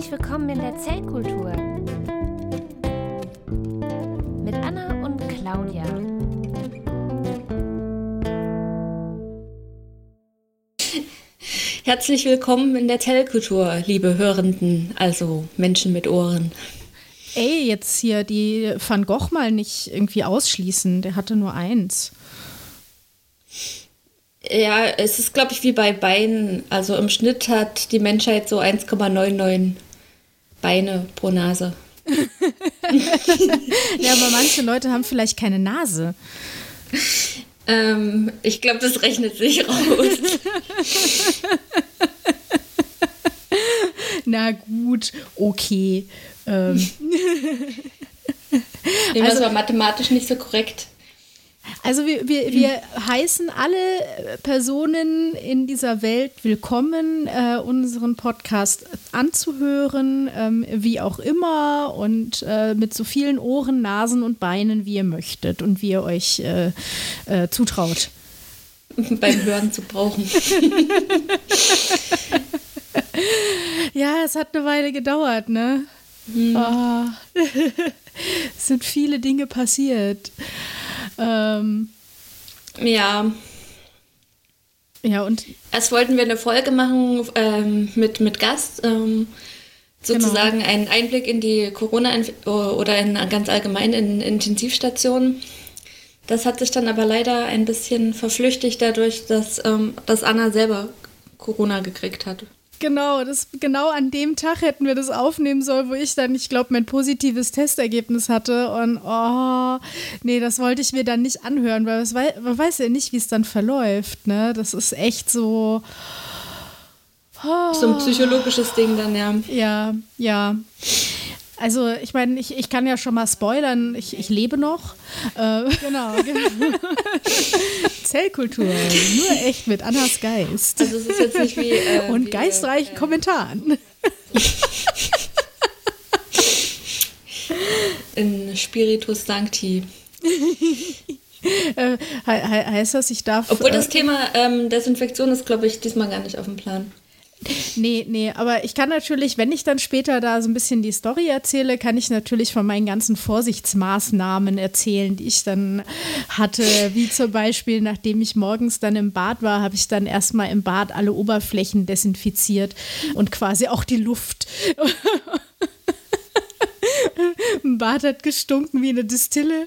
Herzlich willkommen in der Zellkultur mit Anna und Claudia. Herzlich willkommen in der Zellkultur, liebe Hörenden, also Menschen mit Ohren. Ey, jetzt hier die Van Gogh mal nicht irgendwie ausschließen, der hatte nur eins. Ja, es ist, glaube ich, wie bei Beinen. Also im Schnitt hat die Menschheit so 1,99 Beine pro Nase. ja, aber manche Leute haben vielleicht keine Nase. Ähm, ich glaube, das rechnet sich raus. Na gut, okay. Ähm. Irgendwas also, war mathematisch nicht so korrekt. Also wir, wir, wir heißen alle Personen in dieser Welt willkommen, äh, unseren Podcast anzuhören, ähm, wie auch immer und äh, mit so vielen Ohren, Nasen und Beinen, wie ihr möchtet und wie ihr euch äh, äh zutraut. Beim Hören zu brauchen. ja, es hat eine Weile gedauert, ne? Hm. Oh. es sind viele Dinge passiert. Ähm, ja. Ja, und. Erst wollten wir eine Folge machen ähm, mit, mit Gast, ähm, sozusagen genau. einen Einblick in die Corona- oder in, ganz allgemein in Intensivstationen. Das hat sich dann aber leider ein bisschen verflüchtigt dadurch, dass, ähm, dass Anna selber Corona gekriegt hat. Genau, das, genau an dem Tag hätten wir das aufnehmen sollen, wo ich dann, ich glaube, mein positives Testergebnis hatte. Und oh, nee, das wollte ich mir dann nicht anhören, weil man weiß ja nicht, wie es dann verläuft. Ne? Das ist echt so. Oh. So ein psychologisches Ding dann, ja. Ja, ja. Also ich meine, ich, ich kann ja schon mal spoilern, ich, ich lebe noch. Äh, genau, genau. Zellkultur, nur echt mit Annas Geist. Also es ist jetzt nicht wie... Äh, Und wie, geistreichen äh, Kommentaren. In Spiritus Sancti. äh, heißt das, ich darf... Obwohl das äh, Thema ähm, Desinfektion ist, glaube ich, diesmal gar nicht auf dem Plan. Nee, nee, aber ich kann natürlich, wenn ich dann später da so ein bisschen die Story erzähle, kann ich natürlich von meinen ganzen Vorsichtsmaßnahmen erzählen, die ich dann hatte. Wie zum Beispiel, nachdem ich morgens dann im Bad war, habe ich dann erstmal im Bad alle Oberflächen desinfiziert und quasi auch die Luft. Ein Bad hat gestunken wie eine Distille.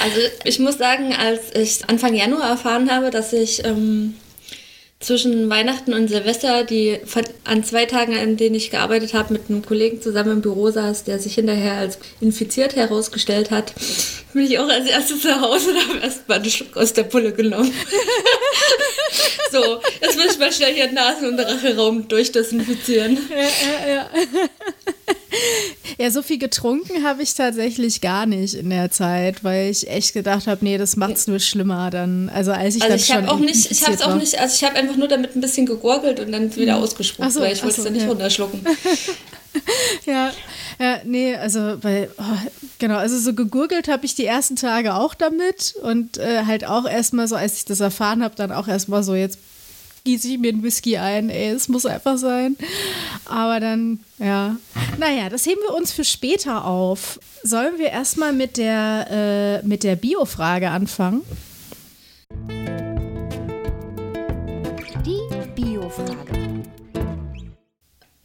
Also ich muss sagen, als ich Anfang Januar erfahren habe, dass ich ähm, zwischen Weihnachten und Silvester, die an zwei Tagen, an denen ich gearbeitet habe, mit einem Kollegen zusammen im Büro saß, der sich hinterher als infiziert herausgestellt hat, bin ich auch als erstes zu Hause und habe erstmal einen Schluck aus der Pulle genommen. so, jetzt muss ich mal schnell hier Nasen- und Racheraum durchdesinfizieren. Ja, ja, ja. Ja, so viel getrunken habe ich tatsächlich gar nicht in der Zeit, weil ich echt gedacht habe, nee, das macht es nur schlimmer dann. Also als ich also dann ich schon auch nicht, ich habe es auch nicht, also ich habe einfach nur damit ein bisschen gegurgelt und dann wieder mhm. ausgespuckt, so, weil ich wollte es dann nicht ja. runterschlucken. ja, ja, nee, also weil, oh, genau, also so gegurgelt habe ich die ersten Tage auch damit und äh, halt auch erstmal so, als ich das erfahren habe, dann auch erstmal so, jetzt gieße ich mir einen Whisky ein, ey, es muss einfach sein. Aber dann, ja. Naja, das heben wir uns für später auf. Sollen wir erstmal mit der, äh, mit der Bio-Frage anfangen? Die Bio-Frage.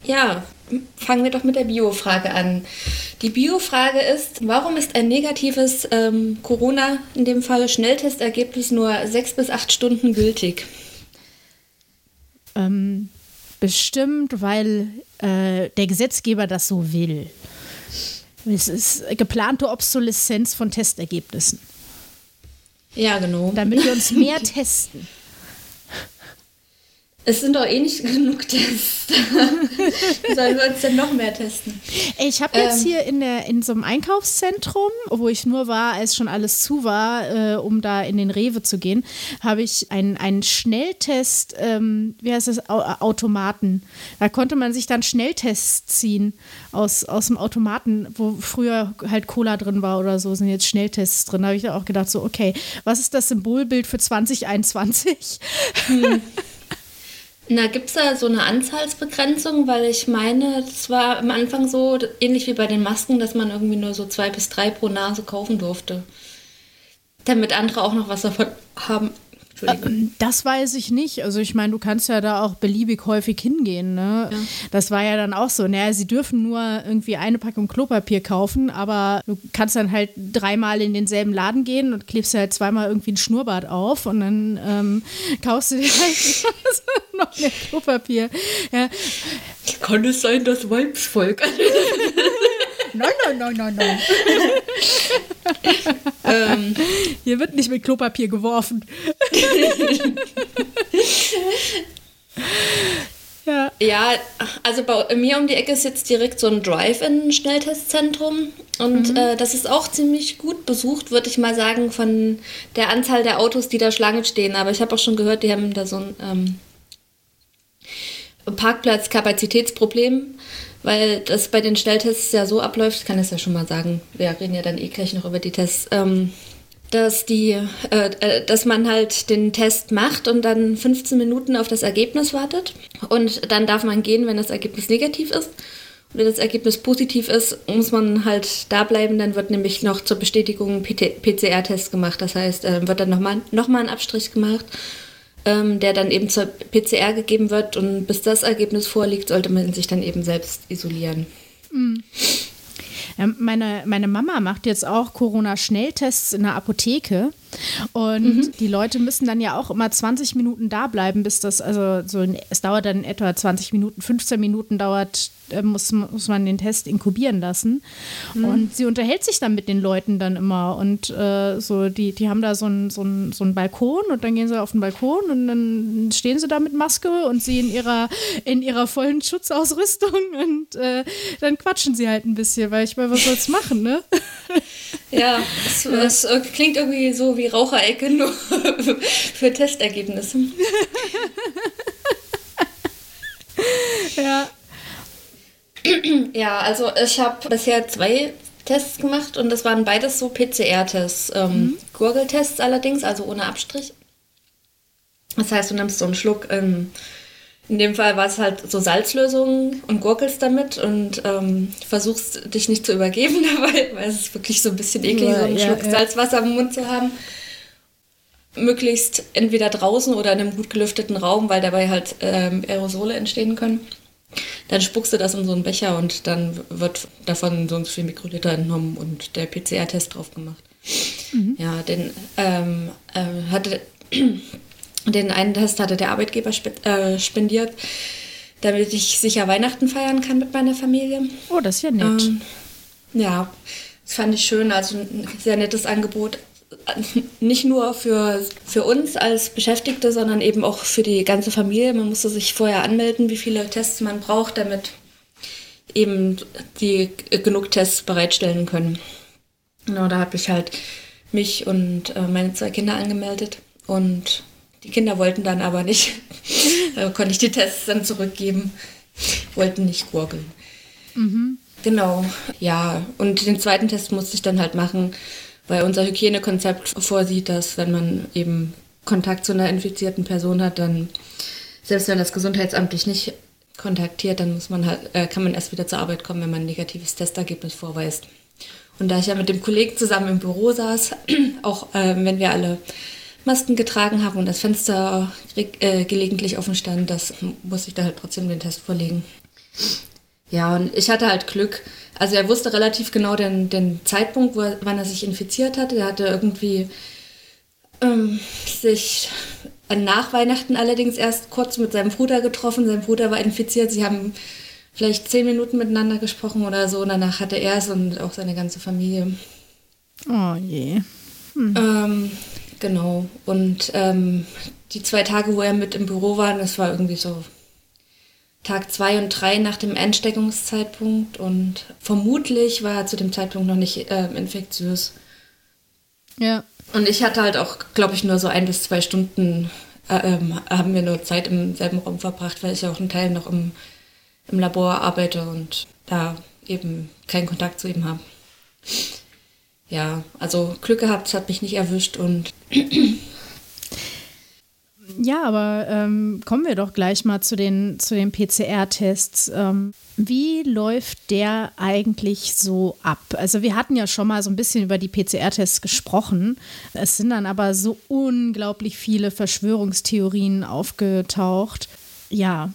Ja, fangen wir doch mit der Bio-Frage an. Die Bio-Frage ist, warum ist ein negatives ähm, Corona, in dem Fall Schnelltestergebnis, nur sechs bis acht Stunden gültig? Ähm, bestimmt, weil äh, der Gesetzgeber das so will. Es ist geplante Obsoleszenz von Testergebnissen. Ja, genau. Damit wir uns mehr testen. Es sind doch eh nicht genug Tests. Sollen wir uns denn noch mehr testen? Ich habe jetzt ähm, hier in, der, in so einem Einkaufszentrum, wo ich nur war, als schon alles zu war, äh, um da in den Rewe zu gehen, habe ich einen, einen Schnelltest, ähm, wie heißt das, Automaten. Da konnte man sich dann Schnelltests ziehen aus, aus dem Automaten, wo früher halt Cola drin war oder so, sind jetzt Schnelltests drin. Da habe ich auch gedacht, so, okay, was ist das Symbolbild für 2021? Hm. Na, gibt es da so eine Anzahlsbegrenzung? Weil ich meine, das war am Anfang so ähnlich wie bei den Masken, dass man irgendwie nur so zwei bis drei pro Nase kaufen durfte. Damit andere auch noch was davon haben. Ähm, das weiß ich nicht. Also ich meine, du kannst ja da auch beliebig häufig hingehen. Ne? Ja. Das war ja dann auch so. Naja, sie dürfen nur irgendwie eine Packung Klopapier kaufen, aber du kannst dann halt dreimal in denselben Laden gehen und klebst halt zweimal irgendwie ein Schnurrbart auf und dann ähm, kaufst du dir halt noch mehr Klopapier. Ja. Kann es sein, dass Weibsvolk Nein, nein, nein, nein, nein. ähm, Hier wird nicht mit Klopapier geworfen. ja. ja, also bei mir um die Ecke ist jetzt direkt so ein Drive-In-Schnelltestzentrum. Und mhm. äh, das ist auch ziemlich gut besucht, würde ich mal sagen, von der Anzahl der Autos, die da Schlange stehen. Aber ich habe auch schon gehört, die haben da so ein ähm, Parkplatzkapazitätsproblem weil das bei den Schnelltests ja so abläuft, ich kann es ja schon mal sagen, wir reden ja dann eh gleich noch über die Tests, ähm, dass, die, äh, äh dass man halt den Test macht und dann 15 Minuten auf das Ergebnis wartet und dann darf man gehen, wenn das Ergebnis negativ ist. Und wenn das Ergebnis positiv ist, muss man halt da bleiben, dann wird nämlich noch zur Bestätigung PCR-Test gemacht. Das heißt, äh, wird dann nochmal noch mal ein Abstrich gemacht ähm, der dann eben zur PCR gegeben wird. Und bis das Ergebnis vorliegt, sollte man sich dann eben selbst isolieren. Mhm. Meine, meine Mama macht jetzt auch Corona-Schnelltests in der Apotheke. Und mhm. die Leute müssen dann ja auch immer 20 Minuten da bleiben, bis das, also so, es dauert dann etwa 20 Minuten, 15 Minuten dauert äh, muss, muss man den Test inkubieren lassen. Mhm. Und sie unterhält sich dann mit den Leuten dann immer. Und äh, so, die, die haben da so einen so so ein Balkon und dann gehen sie auf den Balkon und dann stehen sie da mit Maske und sie in ihrer, in ihrer vollen Schutzausrüstung und äh, dann quatschen sie halt ein bisschen, weil ich meine, was soll's machen, ne? Ja, es, es klingt irgendwie so wie Raucherecke, nur für Testergebnisse. ja. Ja, also ich habe bisher zwei Tests gemacht und das waren beides so PCR-Tests. Ähm, mhm. Gurgeltests allerdings, also ohne Abstrich. Das heißt, du nimmst so einen Schluck, ähm, in dem Fall war es halt so Salzlösung und gurkelst damit und ähm, versuchst dich nicht zu übergeben dabei, weil es ist wirklich so ein bisschen eklig, ja, so einen ja, Schluck ja. Salzwasser im Mund zu haben. Möglichst entweder draußen oder in einem gut gelüfteten Raum, weil dabei halt ähm, Aerosole entstehen können. Dann spuckst du das in so einen Becher und dann wird davon so und so viel Mikroliter entnommen und der PCR-Test drauf gemacht. Mhm. Ja, den ähm, äh, hatte den einen Test hatte der Arbeitgeber äh, spendiert, damit ich sicher Weihnachten feiern kann mit meiner Familie. Oh, das ist ja nett. Ähm, ja, das fand ich schön, also ein sehr nettes Angebot nicht nur für, für uns als Beschäftigte, sondern eben auch für die ganze Familie. Man musste sich vorher anmelden, wie viele Tests man braucht, damit eben die genug Tests bereitstellen können. Genau, da habe ich halt mich und äh, meine zwei Kinder angemeldet und die Kinder wollten dann aber nicht. da konnte ich die Tests dann zurückgeben. Wollten nicht gurgeln. Mhm. Genau, ja. Und den zweiten Test musste ich dann halt machen weil unser Hygienekonzept vorsieht, dass wenn man eben Kontakt zu einer infizierten Person hat, dann, selbst wenn das Gesundheitsamt dich nicht kontaktiert, dann muss man halt, äh, kann man erst wieder zur Arbeit kommen, wenn man ein negatives Testergebnis vorweist. Und da ich ja mit dem Kollegen zusammen im Büro saß, auch äh, wenn wir alle Masken getragen haben und das Fenster äh, gelegentlich offen stand, das musste ich da halt trotzdem den Test vorlegen. Ja, und ich hatte halt Glück. Also er wusste relativ genau den, den Zeitpunkt, er, wann er sich infiziert hatte. Er hatte irgendwie ähm, sich nach Weihnachten allerdings erst kurz mit seinem Bruder getroffen. Sein Bruder war infiziert. Sie haben vielleicht zehn Minuten miteinander gesprochen oder so. Und danach hatte er es und auch seine ganze Familie. Oh je. Hm. Ähm, genau. Und ähm, die zwei Tage, wo er mit im Büro war, das war irgendwie so Tag zwei und drei nach dem Ansteckungszeitpunkt und vermutlich war er zu dem Zeitpunkt noch nicht äh, infektiös. Ja. Und ich hatte halt auch, glaube ich, nur so ein bis zwei Stunden äh, ähm, haben wir nur Zeit im selben Raum verbracht, weil ich auch einen Teil noch im, im Labor arbeite und da eben keinen Kontakt zu ihm habe. Ja, also Glück gehabt, es hat mich nicht erwischt und Ja, aber ähm, kommen wir doch gleich mal zu den, zu den PCR-Tests. Ähm, wie läuft der eigentlich so ab? Also wir hatten ja schon mal so ein bisschen über die PCR-Tests gesprochen. Es sind dann aber so unglaublich viele Verschwörungstheorien aufgetaucht. Ja,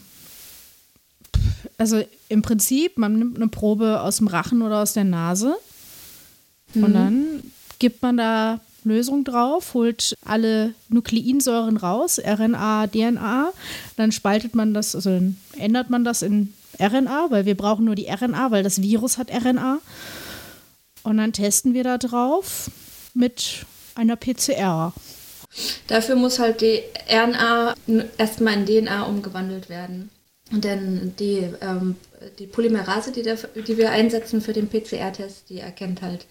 also im Prinzip, man nimmt eine Probe aus dem Rachen oder aus der Nase mhm. und dann gibt man da Lösung drauf, holt alle Nukleinsäuren raus, RNA, DNA, dann spaltet man das, also dann ändert man das in RNA, weil wir brauchen nur die RNA, weil das Virus hat RNA. Und dann testen wir da drauf mit einer PCR. Dafür muss halt die RNA erstmal in DNA umgewandelt werden. Und dann die, ähm, die Polymerase, die, der, die wir einsetzen für den PCR-Test, die erkennt halt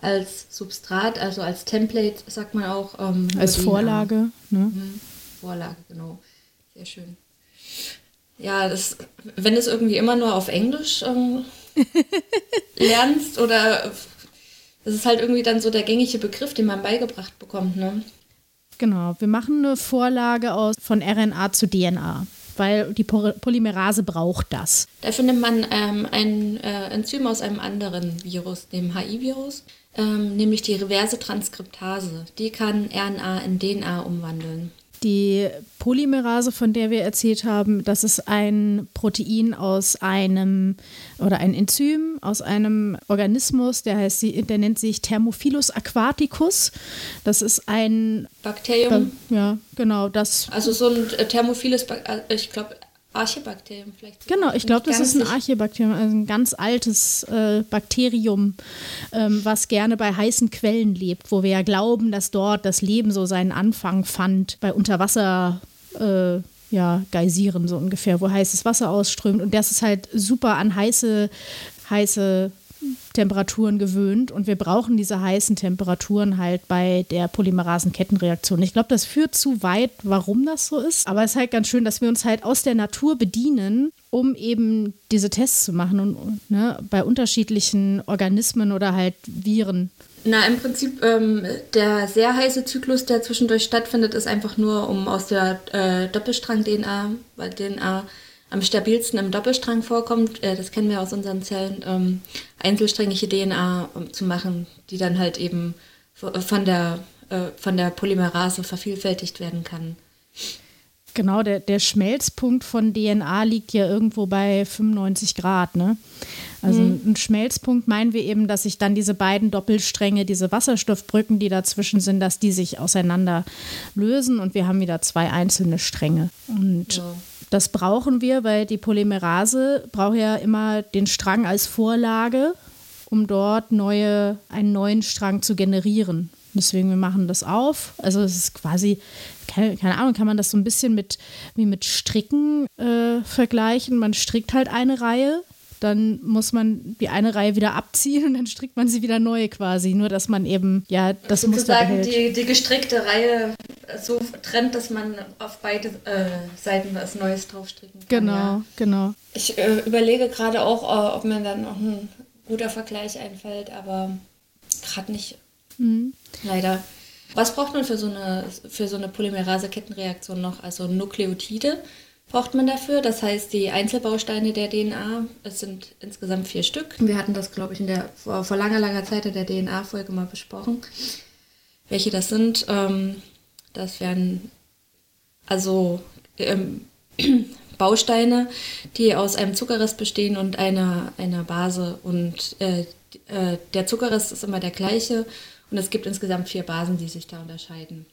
als Substrat, also als Template, sagt man auch. Ähm, als Vorlage. Ne? Mhm. Vorlage, genau. Sehr schön. Ja, das, wenn du es irgendwie immer nur auf Englisch ähm, lernst oder das ist halt irgendwie dann so der gängige Begriff, den man beigebracht bekommt, ne? Genau, wir machen eine Vorlage aus von RNA zu DNA weil die Polymerase braucht das. Dafür nimmt man ähm, ein äh, Enzym aus einem anderen Virus, dem HI-Virus, ähm, nämlich die reverse Transkriptase. Die kann RNA in DNA umwandeln. Die Polymerase, von der wir erzählt haben, das ist ein Protein aus einem oder ein Enzym aus einem Organismus, der heißt, der nennt sich Thermophilus aquaticus. Das ist ein Bakterium. Ja, genau, das. Also so ein Thermophilus, äh, ich glaube, Archebakterium vielleicht. Genau, ich glaube, das ist ein Archebakterium, also ein ganz altes äh, Bakterium, ähm, was gerne bei heißen Quellen lebt, wo wir ja glauben, dass dort das Leben so seinen Anfang fand, bei Unterwasser. Äh, ja, Geysiren so ungefähr, wo heißes Wasser ausströmt. Und das ist halt super an heiße, heiße Temperaturen gewöhnt und wir brauchen diese heißen Temperaturen halt bei der Polymerasenkettenreaktion. Ich glaube, das führt zu weit, warum das so ist. Aber es ist halt ganz schön, dass wir uns halt aus der Natur bedienen, um eben diese Tests zu machen und ne, bei unterschiedlichen Organismen oder halt Viren. Na, im Prinzip ähm, der sehr heiße Zyklus, der zwischendurch stattfindet, ist einfach nur, um aus der äh, Doppelstrang-DNA, weil DNA am stabilsten im Doppelstrang vorkommt, äh, das kennen wir aus unseren Zellen, ähm, einzelsträngige DNA um, zu machen, die dann halt eben von der, äh, von der Polymerase vervielfältigt werden kann. Genau, der, der Schmelzpunkt von DNA liegt ja irgendwo bei 95 Grad. Ne? Also mhm. ein Schmelzpunkt meinen wir eben, dass sich dann diese beiden Doppelstränge, diese Wasserstoffbrücken, die dazwischen sind, dass die sich auseinander lösen und wir haben wieder zwei einzelne Stränge. Und ja. Das brauchen wir, weil die Polymerase braucht ja immer den Strang als Vorlage, um dort neue, einen neuen Strang zu generieren. Deswegen, wir machen das auf. Also es ist quasi, keine, keine Ahnung, kann man das so ein bisschen mit, wie mit Stricken äh, vergleichen. Man strickt halt eine Reihe dann muss man die eine Reihe wieder abziehen und dann strickt man sie wieder neu quasi. Nur, dass man eben, ja, das muss Sozusagen die, die gestrickte Reihe so trennt, dass man auf beide äh, Seiten was Neues draufstricken kann. Genau, ja. genau. Ich äh, überlege gerade auch, äh, ob mir dann noch ein guter Vergleich einfällt, aber gerade nicht. Mhm. Leider. Was braucht man für so eine, für so eine Polymerase-Kettenreaktion noch? Also Nukleotide braucht man dafür. Das heißt, die Einzelbausteine der DNA, es sind insgesamt vier Stück. Wir hatten das, glaube ich, in der, vor, vor langer, langer Zeit in der DNA-Folge mal besprochen, welche das sind. Ähm, das wären also ähm, Bausteine, die aus einem Zuckerrest bestehen und einer, einer Base. Und äh, äh, der Zuckerrest ist immer der gleiche und es gibt insgesamt vier Basen, die sich da unterscheiden.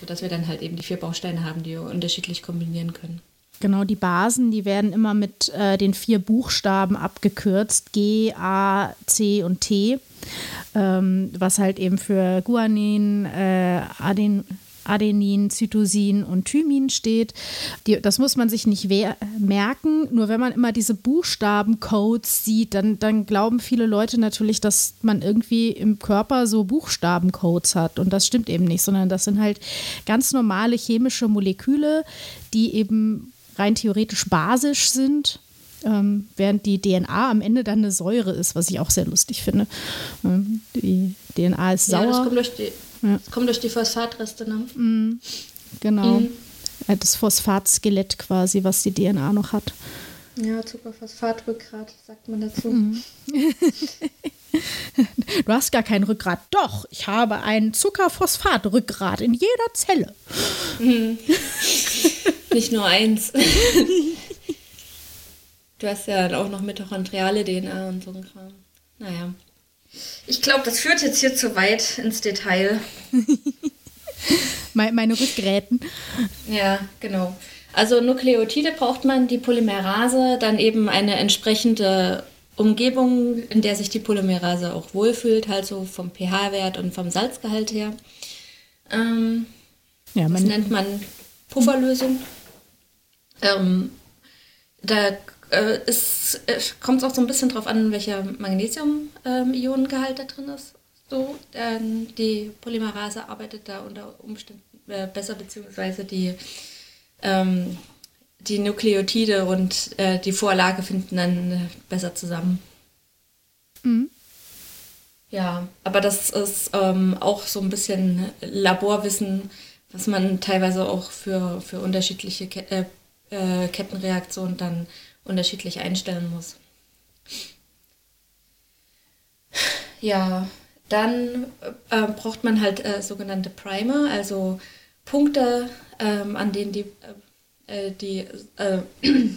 Sodass wir dann halt eben die vier Bausteine haben, die wir unterschiedlich kombinieren können. Genau, die Basen, die werden immer mit äh, den vier Buchstaben abgekürzt, G, A, C und T, ähm, was halt eben für Guanin, äh, Aden, Adenin, Zytosin und Thymin steht. Die, das muss man sich nicht merken, nur wenn man immer diese Buchstabencodes sieht, dann, dann glauben viele Leute natürlich, dass man irgendwie im Körper so Buchstabencodes hat. Und das stimmt eben nicht, sondern das sind halt ganz normale chemische Moleküle, die eben rein theoretisch basisch sind, ähm, während die DNA am Ende dann eine Säure ist, was ich auch sehr lustig finde. Ähm, die DNA ist sauer. Ja, das kommt durch die, ja. kommt durch die Phosphatreste. Ne? Mm, genau. Mm. äh, das Phosphatskelett quasi, was die DNA noch hat. Ja, Zuckerphosphatrückgrat, sagt man dazu. Mhm. du hast gar kein Rückgrat. Doch, ich habe ein Zuckerphosphatrückgrat in jeder Zelle. Nicht nur eins. du hast ja auch noch mitochondriale DNA und so ein Kram. Naja. Ich glaube, das führt jetzt hier zu weit ins Detail. meine Rückgräten. Ja, genau. Also Nukleotide braucht man, die Polymerase, dann eben eine entsprechende Umgebung, in der sich die Polymerase auch wohlfühlt, halt so vom pH-Wert und vom Salzgehalt her. Ähm, ja, das nennt man Pufferlösung. Ähm, da äh, es, kommt auch so ein bisschen drauf an, welcher Magnesium-Ionengehalt da drin ist. So, ähm, die Polymerase arbeitet da unter Umständen äh, besser, beziehungsweise die, ähm, die Nukleotide und äh, die Vorlage finden dann äh, besser zusammen. Mhm. Ja, aber das ist ähm, auch so ein bisschen Laborwissen, was man teilweise auch für, für unterschiedliche Ke äh, äh, Kettenreaktionen dann unterschiedlich einstellen muss. Ja, dann äh, braucht man halt äh, sogenannte Primer, also Punkte, ähm, an denen die, äh, äh die äh,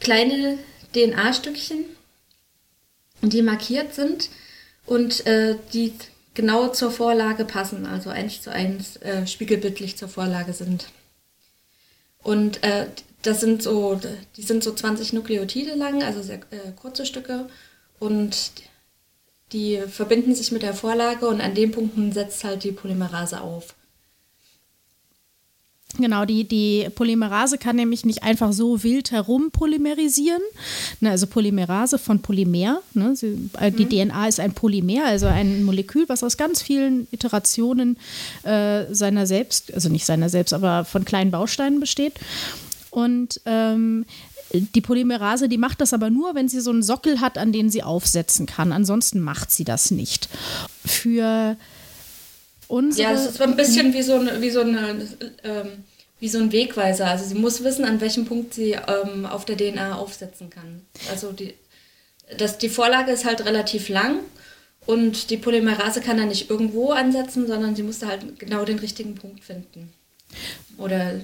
kleine DNA-Stückchen, die markiert sind und äh, die genau zur Vorlage passen, also eins zu eins spiegelbildlich zur Vorlage sind. Und das sind so, die sind so 20 Nukleotide lang, also sehr äh, kurze Stücke. Und die verbinden sich mit der Vorlage und an den Punkten setzt halt die Polymerase auf. Genau, die, die Polymerase kann nämlich nicht einfach so wild herum polymerisieren. Ne, also Polymerase von Polymer. Ne, sie, äh, die mhm. DNA ist ein Polymer, also ein Molekül, was aus ganz vielen Iterationen äh, seiner selbst, also nicht seiner selbst, aber von kleinen Bausteinen besteht. Und ähm, die Polymerase, die macht das aber nur, wenn sie so einen Sockel hat, an den sie aufsetzen kann. Ansonsten macht sie das nicht. Für unsere. Ja, es ist ein bisschen wie so, eine, wie so, eine, ähm, wie so ein Wegweiser. Also sie muss wissen, an welchem Punkt sie ähm, auf der DNA aufsetzen kann. Also die, das, die Vorlage ist halt relativ lang und die Polymerase kann da nicht irgendwo ansetzen, sondern sie muss da halt genau den richtigen Punkt finden. Oder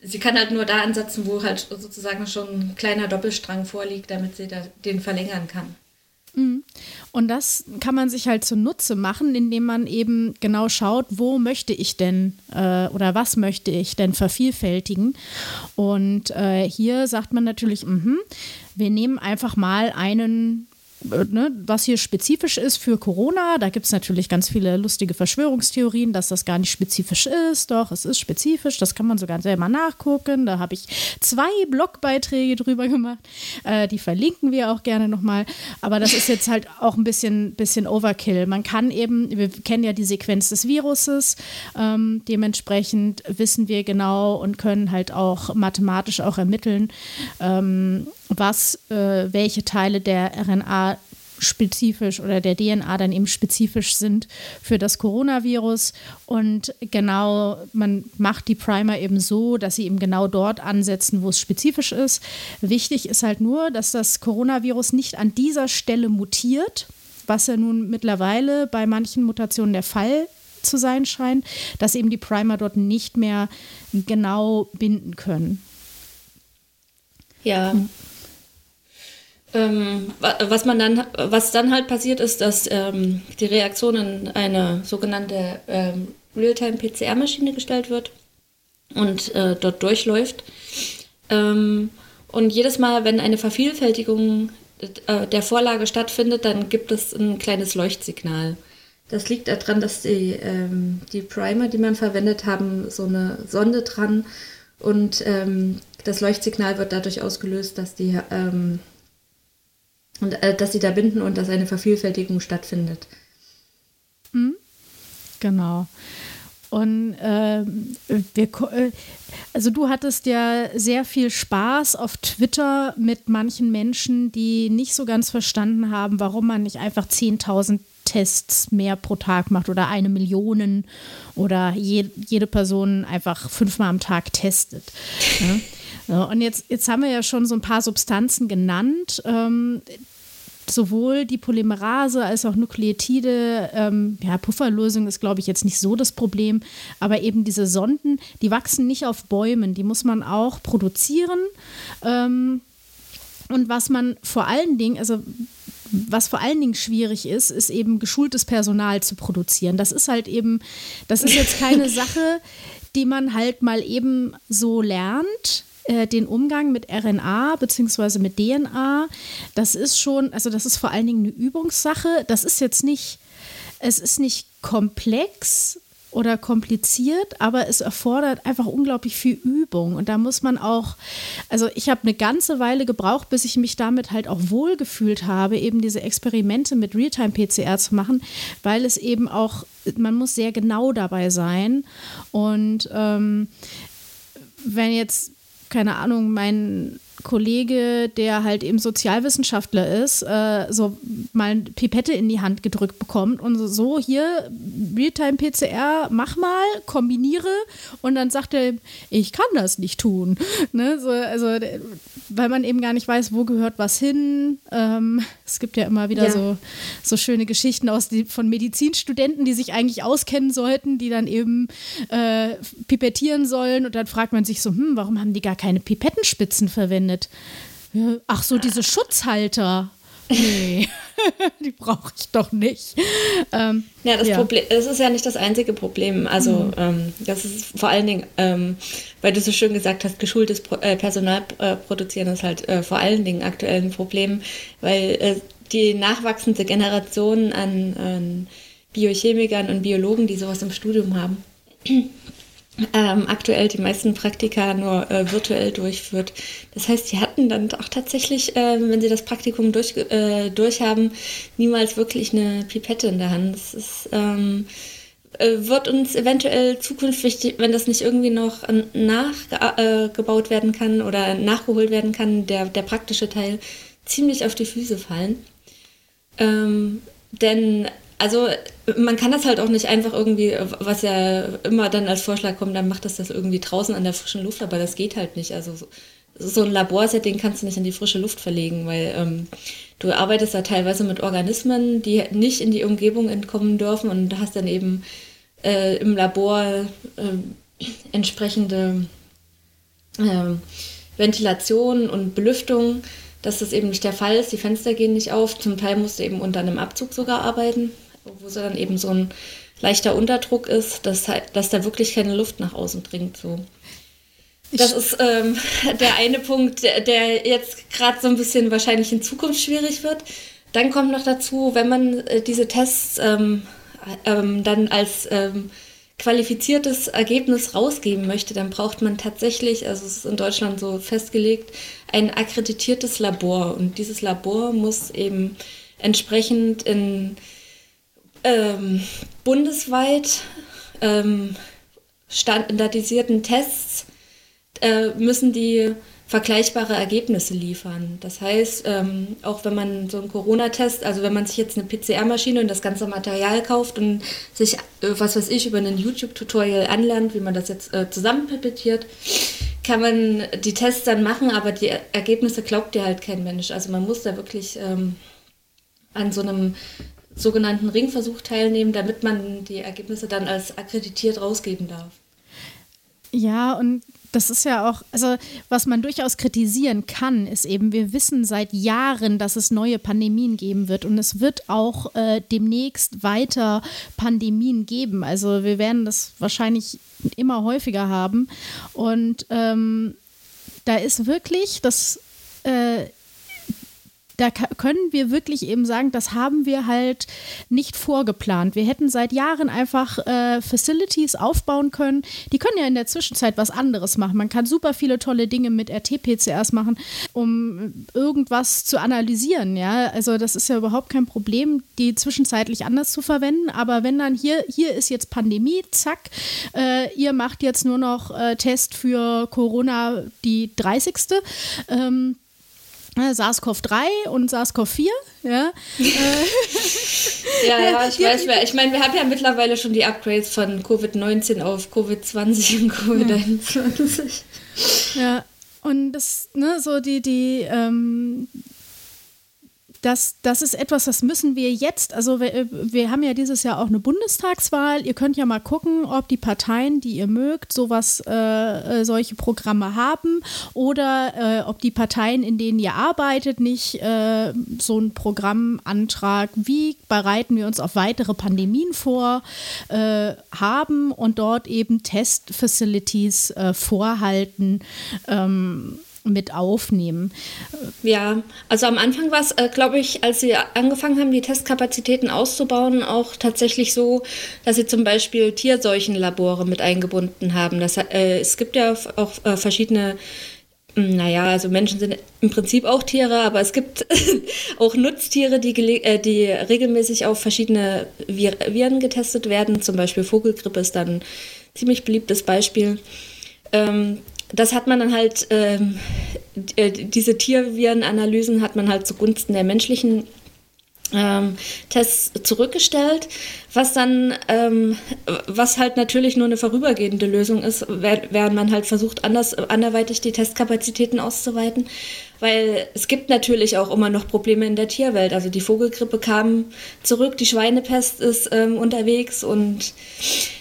sie kann halt nur da ansetzen, wo halt sozusagen schon ein kleiner Doppelstrang vorliegt, damit sie da den verlängern kann. Mhm. Und das kann man sich halt zunutze machen, indem man eben genau schaut, wo möchte ich denn äh, oder was möchte ich denn vervielfältigen. Und äh, hier sagt man natürlich, mh, wir nehmen einfach mal einen ne, was hier spezifisch ist für Corona. Da gibt es natürlich ganz viele lustige Verschwörungstheorien, dass das gar nicht spezifisch ist. Doch, es ist spezifisch. Das kann man sogar selber nachgucken. Da habe ich zwei Blogbeiträge drüber gemacht. Äh, die verlinken wir auch gerne nochmal. Aber das ist jetzt halt auch ein bisschen, bisschen Overkill. Man kann eben, wir kennen ja die Sequenz des Viruses. Ähm, dementsprechend wissen wir genau und können halt auch mathematisch auch ermitteln, ähm, was, äh, welche Teile der RNA spezifisch oder der DNA dann eben spezifisch sind für das Coronavirus. Und genau, man macht die Primer eben so, dass sie eben genau dort ansetzen, wo es spezifisch ist. Wichtig ist halt nur, dass das Coronavirus nicht an dieser Stelle mutiert, was ja nun mittlerweile bei manchen Mutationen der Fall zu sein scheint, dass eben die Primer dort nicht mehr genau binden können. Ja. Hm. Ähm, was man dann, was dann halt passiert ist, dass ähm, die Reaktion in eine sogenannte ähm, Realtime-PCR-Maschine gestellt wird und äh, dort durchläuft. Ähm, und jedes Mal, wenn eine Vervielfältigung äh, der Vorlage stattfindet, dann gibt es ein kleines Leuchtsignal. Das liegt daran, dass die, ähm, die Primer, die man verwendet, haben so eine Sonde dran und ähm, das Leuchtsignal wird dadurch ausgelöst, dass die und äh, dass sie da binden und dass eine Vervielfältigung stattfindet. Mhm. Genau. Und äh, wir, also du hattest ja sehr viel Spaß auf Twitter mit manchen Menschen, die nicht so ganz verstanden haben, warum man nicht einfach 10.000 Tests mehr pro Tag macht oder eine Million oder je, jede Person einfach fünfmal am Tag testet. Ja. Ja, und jetzt, jetzt haben wir ja schon so ein paar Substanzen genannt. Ähm, sowohl die Polymerase als auch Nukleotide, ähm, ja, Pufferlösung ist, glaube ich, jetzt nicht so das Problem, aber eben diese Sonden, die wachsen nicht auf Bäumen, die muss man auch produzieren. Ähm, und was man vor allen Dingen, also was vor allen Dingen schwierig ist, ist eben geschultes Personal zu produzieren. Das ist halt eben, das ist jetzt keine Sache, die man halt mal eben so lernt, äh, den Umgang mit RNA bzw. mit DNA, das ist schon, also das ist vor allen Dingen eine Übungssache. Das ist jetzt nicht, es ist nicht komplex oder kompliziert, aber es erfordert einfach unglaublich viel Übung. Und da muss man auch, also ich habe eine ganze Weile gebraucht, bis ich mich damit halt auch wohlgefühlt habe, eben diese Experimente mit Realtime-PCR zu machen, weil es eben auch, man muss sehr genau dabei sein. Und ähm, wenn jetzt keine Ahnung, mein Kollege, der halt eben Sozialwissenschaftler ist, äh, so mal eine Pipette in die Hand gedrückt bekommt und so, hier, Realtime-PCR, mach mal, kombiniere und dann sagt er, ich kann das nicht tun. Ne? So, also, weil man eben gar nicht weiß, wo gehört was hin. Ähm, es gibt ja immer wieder ja. So, so schöne Geschichten aus die, von Medizinstudenten, die sich eigentlich auskennen sollten, die dann eben äh, pipettieren sollen und dann fragt man sich so, hm, warum haben die gar keine Pipettenspitzen verwendet? verwendet. Ach so, diese Schutzhalter. Nee, die brauche ich doch nicht. Ähm, ja, das ja. Problem, das ist ja nicht das einzige Problem. Also, mhm. ähm, das ist vor allen Dingen, ähm, weil du so schön gesagt hast, geschultes Pro äh, Personal äh, produzieren ist halt äh, vor allen Dingen aktuell ein Problem, weil äh, die nachwachsende Generation an, an Biochemikern und Biologen, die sowas im Studium haben, ähm, aktuell die meisten Praktika nur äh, virtuell durchführt. Das heißt, sie hatten dann auch tatsächlich, äh, wenn sie das Praktikum durch, äh, durchhaben, niemals wirklich eine Pipette in der Hand. Das ist, ähm, äh, wird uns eventuell zukünftig, wenn das nicht irgendwie noch nachgebaut äh, werden kann oder nachgeholt werden kann, der, der praktische Teil ziemlich auf die Füße fallen. Ähm, denn also man kann das halt auch nicht einfach irgendwie, was ja immer dann als Vorschlag kommt, dann macht das das irgendwie draußen an der frischen Luft, aber das geht halt nicht. Also so, ein Laborsetting kannst du nicht in die frische Luft verlegen, weil ähm, du arbeitest da teilweise mit Organismen, die nicht in die Umgebung entkommen dürfen und hast dann eben äh, im Labor äh, entsprechende äh, Ventilation und Belüftung, dass das eben nicht der Fall ist. Die Fenster gehen nicht auf. Zum Teil musst du eben unter einem Abzug sogar arbeiten wo so dann eben so ein leichter Unterdruck ist, dass, dass da wirklich keine Luft nach außen dringt. So. Das ist ähm, der eine Punkt, der, der jetzt gerade so ein bisschen wahrscheinlich in Zukunft schwierig wird. Dann kommt noch dazu, wenn man äh, diese Tests ähm, ähm, dann als ähm, qualifiziertes Ergebnis rausgeben möchte, dann braucht man tatsächlich, also es ist in Deutschland so festgelegt, ein akkreditiertes Labor. Und dieses Labor muss eben entsprechend in ähm, bundesweit ähm, standardisierten Tests äh, müssen die vergleichbare Ergebnisse liefern. Das heißt, ähm, auch wenn man so einen Corona-Test, also wenn man sich jetzt eine PCR-Maschine und das ganze Material kauft und sich, äh, was weiß ich, über einen YouTube-Tutorial anlernt, wie man das jetzt äh, zusammenpipettiert, kann man die Tests dann machen, aber die Ergebnisse glaubt dir halt kein Mensch. Also man muss da wirklich ähm, an so einem sogenannten Ringversuch teilnehmen, damit man die Ergebnisse dann als akkreditiert rausgeben darf. Ja, und das ist ja auch, also was man durchaus kritisieren kann, ist eben, wir wissen seit Jahren, dass es neue Pandemien geben wird und es wird auch äh, demnächst weiter Pandemien geben. Also wir werden das wahrscheinlich immer häufiger haben. Und ähm, da ist wirklich das äh, da können wir wirklich eben sagen, das haben wir halt nicht vorgeplant. Wir hätten seit Jahren einfach äh, Facilities aufbauen können. Die können ja in der Zwischenzeit was anderes machen. Man kann super viele tolle Dinge mit RT-PCRs machen, um irgendwas zu analysieren. Ja, also das ist ja überhaupt kein Problem, die zwischenzeitlich anders zu verwenden. Aber wenn dann hier, hier ist jetzt Pandemie, zack, äh, ihr macht jetzt nur noch äh, Test für Corona die 30. Ähm, äh, SARS-CoV-3 und SARS-CoV-4. Ja, ja, ja, ich weiß. Ich meine, wir haben ja mittlerweile schon die Upgrades von Covid-19 auf Covid-20 und Covid-21. Ja, und das, ne, so die, die, ähm, das, das ist etwas, das müssen wir jetzt, also wir, wir, haben ja dieses Jahr auch eine Bundestagswahl. Ihr könnt ja mal gucken, ob die Parteien, die ihr mögt, sowas, äh, äh, solche Programme haben oder äh, ob die Parteien, in denen ihr arbeitet, nicht äh, so einen Programmantrag, wie bereiten wir uns auf weitere Pandemien vor, äh, haben und dort eben Testfacilities äh, vorhalten. Ähm, mit aufnehmen. Ja, also am Anfang war es, äh, glaube ich, als sie angefangen haben, die Testkapazitäten auszubauen, auch tatsächlich so, dass sie zum Beispiel Tierseuchenlabore mit eingebunden haben. Das, äh, es gibt ja auch äh, verschiedene hm, naja, also Menschen sind im Prinzip auch Tiere, aber es gibt auch Nutztiere, die, äh, die regelmäßig auf verschiedene Vir Viren getestet werden. Zum Beispiel Vogelgrippe ist dann ein ziemlich beliebtes Beispiel. Ähm, das hat man dann halt, ähm, äh, diese Tiervirenanalysen hat man halt zugunsten der menschlichen ähm, Tests zurückgestellt, was dann, ähm, was halt natürlich nur eine vorübergehende Lösung ist, während man halt versucht, anders, anderweitig die Testkapazitäten auszuweiten, weil es gibt natürlich auch immer noch Probleme in der Tierwelt. Also die Vogelgrippe kam zurück, die Schweinepest ist ähm, unterwegs und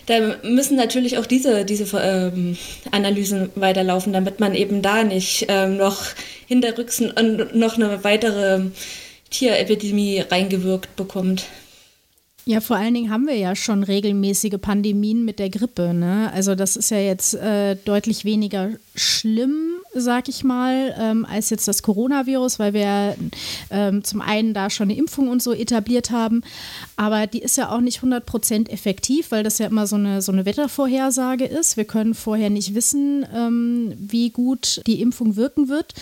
da müssen natürlich auch diese, diese ähm, Analysen weiterlaufen, damit man eben da nicht ähm, noch hinterrücks noch eine weitere Tierepidemie reingewirkt bekommt. Ja, vor allen Dingen haben wir ja schon regelmäßige Pandemien mit der Grippe. Ne? Also das ist ja jetzt äh, deutlich weniger schlimm sag ich mal, ähm, als jetzt das Coronavirus, weil wir ähm, zum einen da schon eine Impfung und so etabliert haben. Aber die ist ja auch nicht 100% effektiv, weil das ja immer so eine, so eine Wettervorhersage ist. Wir können vorher nicht wissen, ähm, wie gut die Impfung wirken wird.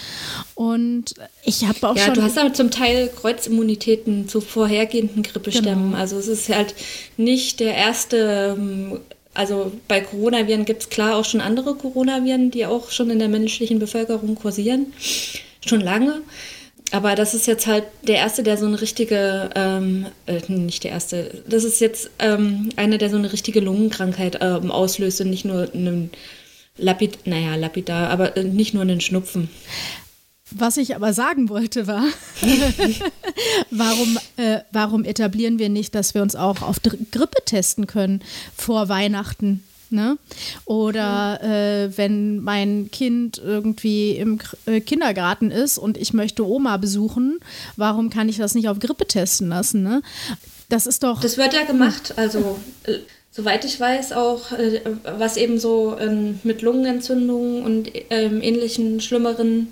Und ich habe auch ja, schon. Du hast aber zum Teil Kreuzimmunitäten zu vorhergehenden Grippestämmen. Genau. Also es ist halt nicht der erste ähm, also bei Coronaviren gibt es klar auch schon andere Coronaviren, die auch schon in der menschlichen Bevölkerung kursieren. Schon lange. Aber das ist jetzt halt der erste, der so eine richtige, ähm, äh, nicht der erste, das ist jetzt ähm, einer, der so eine richtige Lungenkrankheit ähm, auslöst und nicht nur einen Lapid, naja, lapidar, aber äh, nicht nur einen Schnupfen. Was ich aber sagen wollte war, warum, äh, warum etablieren wir nicht, dass wir uns auch auf Grippe testen können vor Weihnachten? Ne? Oder äh, wenn mein Kind irgendwie im äh, Kindergarten ist und ich möchte Oma besuchen, warum kann ich das nicht auf Grippe testen lassen? Ne? Das ist doch. Das wird ja gemacht. Also, äh, soweit ich weiß, auch äh, was eben so ähm, mit Lungenentzündungen und ähm, ähnlichen schlimmeren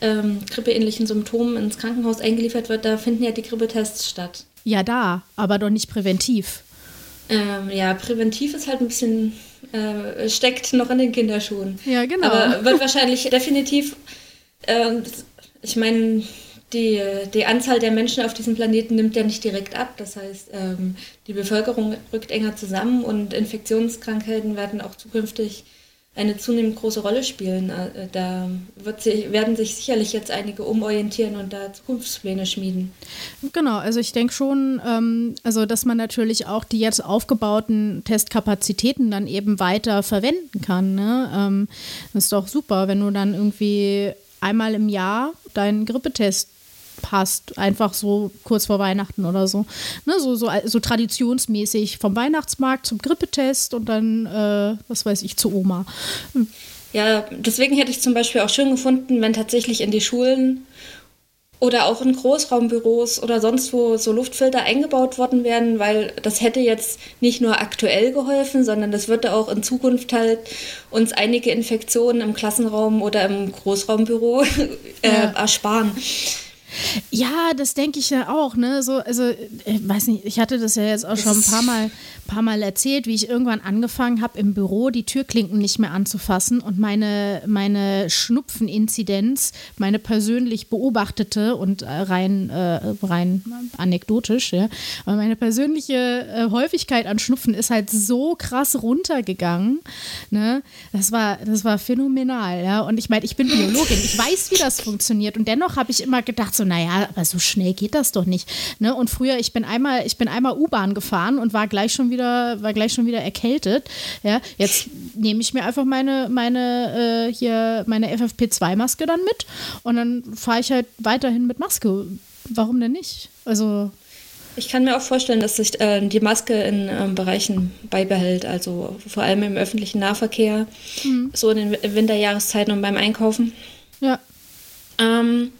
ähm, grippeähnlichen Symptomen ins Krankenhaus eingeliefert wird, da finden ja die Grippetests statt. Ja, da, aber doch nicht präventiv. Ähm, ja, präventiv ist halt ein bisschen, äh, steckt noch in den Kinderschuhen. Ja, genau. Aber wird wahrscheinlich definitiv, äh, ich meine, die, die Anzahl der Menschen auf diesem Planeten nimmt ja nicht direkt ab. Das heißt, ähm, die Bevölkerung rückt enger zusammen und Infektionskrankheiten werden auch zukünftig eine zunehmend große Rolle spielen. Äh, da sich, werden sich sicherlich jetzt einige umorientieren und da Zukunftspläne schmieden. Genau, also ich denke schon, ähm, also dass man natürlich auch die jetzt aufgebauten Testkapazitäten dann eben weiter verwenden kann. Ne? Ähm, das ist doch super, wenn du dann irgendwie einmal im Jahr deinen Grippetest passt, einfach so kurz vor Weihnachten oder so. Ne, so, so, so traditionsmäßig vom Weihnachtsmarkt zum Grippetest und dann, äh, was weiß ich, zu Oma. Hm. Ja, deswegen hätte ich zum Beispiel auch schön gefunden, wenn tatsächlich in die Schulen oder auch in Großraumbüros oder sonst wo so Luftfilter eingebaut worden wären, weil das hätte jetzt nicht nur aktuell geholfen, sondern das würde auch in Zukunft halt uns einige Infektionen im Klassenraum oder im Großraumbüro äh, ja. ersparen. Ja, das denke ich ja auch, ne? So, also, ich weiß nicht, ich hatte das ja jetzt auch schon ein paar Mal, paar Mal erzählt, wie ich irgendwann angefangen habe, im Büro die Türklinken nicht mehr anzufassen und meine, meine Schnupfeninzidenz, meine persönlich beobachtete und äh, rein, äh, rein anekdotisch, ja, aber meine persönliche äh, Häufigkeit an Schnupfen ist halt so krass runtergegangen, ne? Das war, das war phänomenal, ja. Und ich meine, ich bin Biologin, ich weiß, wie das funktioniert und dennoch habe ich immer gedacht, so, naja, aber so schnell geht das doch nicht. Ne? Und früher, ich bin einmal, ich bin einmal U-Bahn gefahren und war gleich schon wieder, war gleich schon wieder erkältet. Ja, jetzt nehme ich mir einfach meine, meine, äh, hier, meine FFP2-Maske dann mit und dann fahre ich halt weiterhin mit Maske. Warum denn nicht? Also. Ich kann mir auch vorstellen, dass sich äh, die Maske in ähm, Bereichen beibehält, also vor allem im öffentlichen Nahverkehr, mhm. so in den Winterjahreszeiten und beim Einkaufen. Ja. Ähm,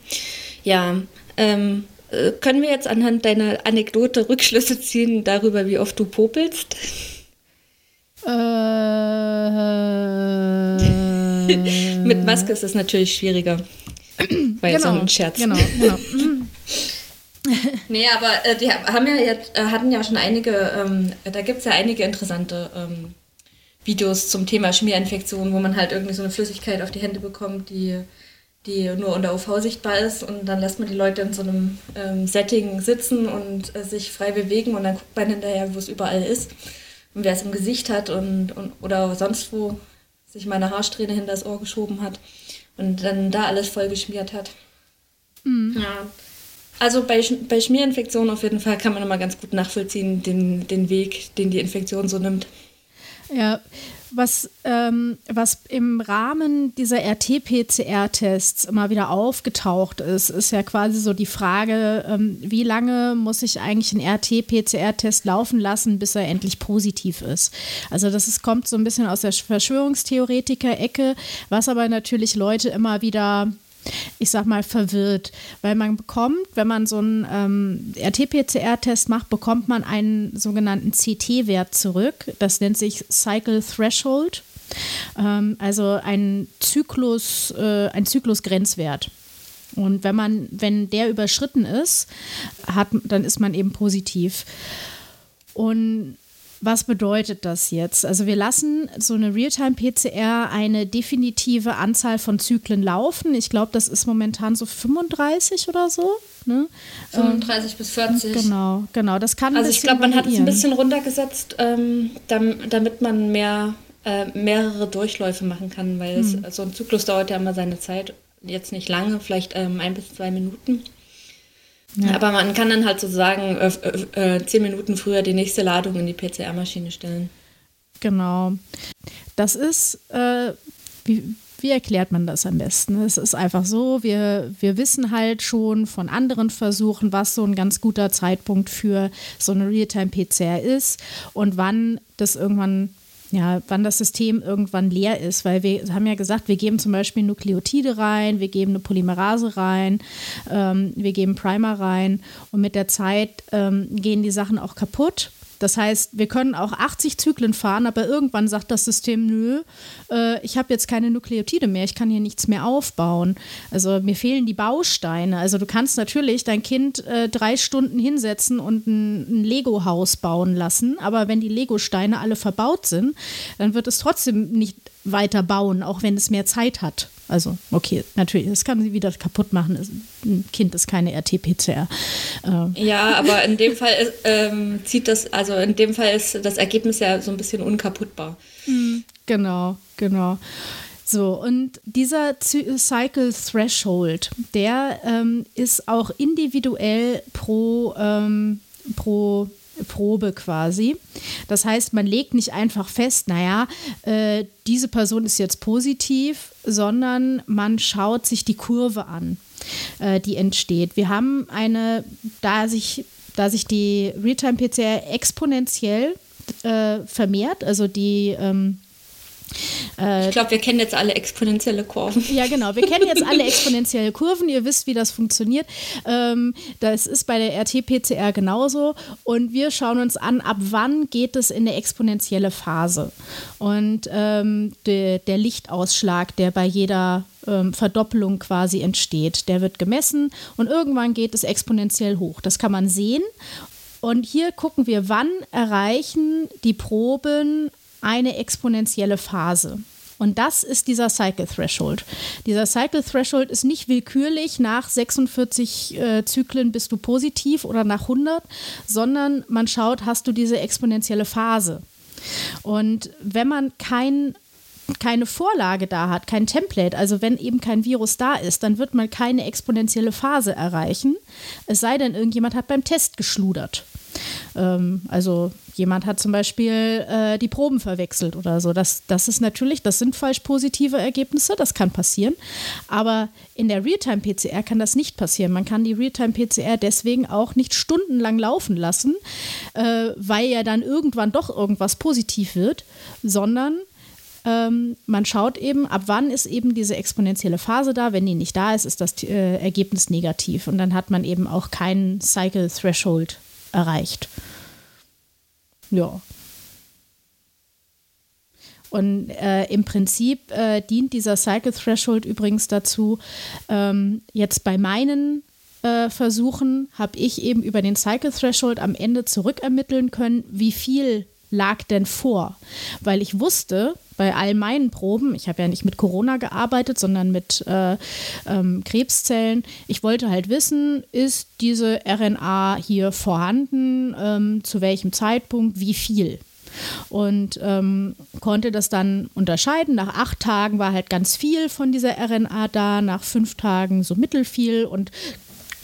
ja, ähm, äh, können wir jetzt anhand deiner Anekdote Rückschlüsse ziehen darüber, wie oft du popelst? Äh, Mit Maske ist es natürlich schwieriger. Weil genau, so ein Scherz. Genau, genau. nee, aber äh, die haben ja jetzt, äh, hatten ja schon einige, ähm, da gibt es ja einige interessante ähm, Videos zum Thema Schmierinfektion, wo man halt irgendwie so eine Flüssigkeit auf die Hände bekommt, die die nur unter UV sichtbar ist und dann lässt man die Leute in so einem ähm, Setting sitzen und äh, sich frei bewegen und dann guckt man hinterher, wo es überall ist und wer es im Gesicht hat und, und oder sonst wo sich meine Haarsträhne hinter das Ohr geschoben hat und dann da alles voll geschmiert hat. Mhm. Ja. Also bei, bei Schmierinfektionen auf jeden Fall kann man immer ganz gut nachvollziehen, den, den Weg, den die Infektion so nimmt. Ja, was, ähm, was im Rahmen dieser RT-PCR-Tests immer wieder aufgetaucht ist, ist ja quasi so die Frage, ähm, wie lange muss ich eigentlich einen RT-PCR-Test laufen lassen, bis er endlich positiv ist. Also das ist, kommt so ein bisschen aus der Verschwörungstheoretiker-Ecke, was aber natürlich Leute immer wieder ich sag mal, verwirrt, weil man bekommt, wenn man so einen ähm, RT-PCR-Test macht, bekommt man einen sogenannten CT-Wert zurück. Das nennt sich Cycle Threshold, ähm, also ein Zyklus, äh, ein Zyklusgrenzwert. Und wenn man, wenn der überschritten ist, hat, dann ist man eben positiv. Und was bedeutet das jetzt? Also wir lassen so eine Realtime-PCR eine definitive Anzahl von Zyklen laufen. Ich glaube, das ist momentan so 35 oder so. Ne? 35 ähm, bis 40. Genau, genau. Das kann Also ich glaube, man hat es ein bisschen runtergesetzt, ähm, damit man mehr, äh, mehrere Durchläufe machen kann, weil hm. es, so ein Zyklus dauert ja immer seine Zeit. Jetzt nicht lange, vielleicht ähm, ein bis zwei Minuten. Ja. Aber man kann dann halt sozusagen äh, äh, äh, zehn Minuten früher die nächste Ladung in die PCR-Maschine stellen. Genau. Das ist, äh, wie, wie erklärt man das am besten? Es ist einfach so, wir, wir wissen halt schon von anderen Versuchen, was so ein ganz guter Zeitpunkt für so eine Realtime-PCR ist und wann das irgendwann ja, wann das System irgendwann leer ist, weil wir haben ja gesagt, wir geben zum Beispiel Nukleotide rein, wir geben eine Polymerase rein, ähm, wir geben Primer rein und mit der Zeit ähm, gehen die Sachen auch kaputt das heißt, wir können auch 80 Zyklen fahren, aber irgendwann sagt das System, nö, äh, ich habe jetzt keine Nukleotide mehr, ich kann hier nichts mehr aufbauen. Also mir fehlen die Bausteine. Also du kannst natürlich dein Kind äh, drei Stunden hinsetzen und ein, ein Lego-Haus bauen lassen, aber wenn die Lego-Steine alle verbaut sind, dann wird es trotzdem nicht weiter bauen, auch wenn es mehr Zeit hat. Also, okay, natürlich, das kann sie wieder kaputt machen. Ein Kind ist keine RT-PCR. Äh. Ja, aber in dem Fall ist, ähm, zieht das, also in dem Fall ist das Ergebnis ja so ein bisschen unkaputtbar. Hm, genau, genau. So, und dieser Cycle Threshold, der ähm, ist auch individuell pro, ähm, pro Probe quasi. Das heißt, man legt nicht einfach fest, naja, äh, diese Person ist jetzt positiv, sondern man schaut sich die Kurve an, äh, die entsteht. Wir haben eine, da sich, da sich die Realtime-PCR exponentiell äh, vermehrt, also die ähm, Äh, ich glaube, wir kennen jetzt alle exponentielle Kurven. Ja, genau. Wir kennen jetzt alle exponentielle Kurven. Ihr wisst, wie das funktioniert. Ähm, das ist bei der RT-PCR genauso. Und wir schauen uns an, ab wann geht es in eine exponentielle Phase. Und ähm, de, der Lichtausschlag, der bei jeder ähm, Verdoppelung quasi entsteht, der wird gemessen und irgendwann geht es exponentiell hoch. Das kann man sehen. Und hier gucken wir, wann erreichen die Proben eine exponentielle Phase. Und das ist dieser Cycle Threshold. Dieser Cycle Threshold ist nicht willkürlich, nach 46 äh, Zyklen bist du positiv oder nach 100, sondern man schaut, hast du diese exponentielle Phase. Und wenn man kein keine Vorlage da hat, kein Template, also wenn eben kein Virus da ist, dann wird man keine exponentielle Phase erreichen. Es sei denn, irgendjemand hat beim Test geschludert. Ähm, also jemand hat zum Beispiel äh, die Proben verwechselt oder so. Das, das ist natürlich, das sind falsch positive Ergebnisse, das kann passieren. Aber in der Realtime-PCR kann das nicht passieren. Man kann die Realtime-PCR deswegen auch nicht stundenlang laufen lassen, äh, weil ja dann irgendwann doch irgendwas positiv wird, sondern ähm, man schaut eben, ab wann ist eben diese exponentielle Phase da. Wenn die nicht da ist, ist das äh, Ergebnis negativ. Und dann hat man eben auch keinen Cycle Threshold erreicht. Ja. Und äh, im Prinzip äh, dient dieser Cycle Threshold übrigens dazu, ähm, jetzt bei meinen äh, Versuchen habe ich eben über den Cycle Threshold am Ende zurückermitteln können, wie viel lag denn vor? Weil ich wusste, bei all meinen Proben, ich habe ja nicht mit Corona gearbeitet, sondern mit äh, ähm, Krebszellen, ich wollte halt wissen, ist diese RNA hier vorhanden, ähm, zu welchem Zeitpunkt, wie viel? und ähm, konnte das dann unterscheiden. Nach acht Tagen war halt ganz viel von dieser RNA da, nach fünf Tagen so mittelfiel und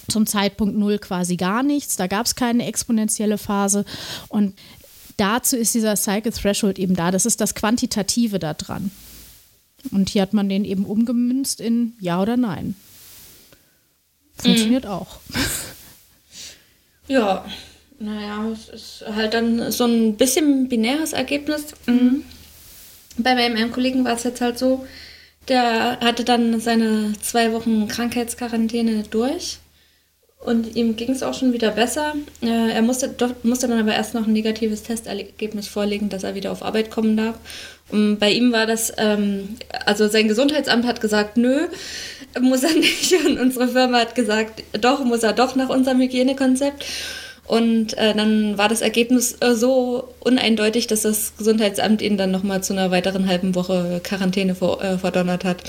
zum Zeitpunkt null quasi gar nichts. Da gab es keine exponentielle Phase. Und dazu ist dieser Cycle Threshold eben da. Das ist das Quantitative daran. Und hier hat man den eben umgemünzt in Ja oder Nein. Funktioniert mhm. auch. Ja, naja, es ist halt dann so ein bisschen binäres Ergebnis. Mhm. Bei meinem Kollegen war es jetzt halt so, der hatte dann seine zwei Wochen Krankheitsquarantäne durch und ihm ging es auch schon wieder besser. Äh, er musste, doch, musste dann aber erst noch ein negatives Testergebnis vorlegen, dass er wieder auf Arbeit kommen darf. Und bei ihm war das, ähm, also sein Gesundheitsamt hat gesagt, nö, muss er nicht. Und unsere Firma hat gesagt, doch, muss er doch nach unserem Hygienekonzept. Und äh, dann war das Ergebnis äh, so uneindeutig, dass das Gesundheitsamt ihn dann nochmal zu einer weiteren halben Woche Quarantäne vor, äh, verdonnert hat.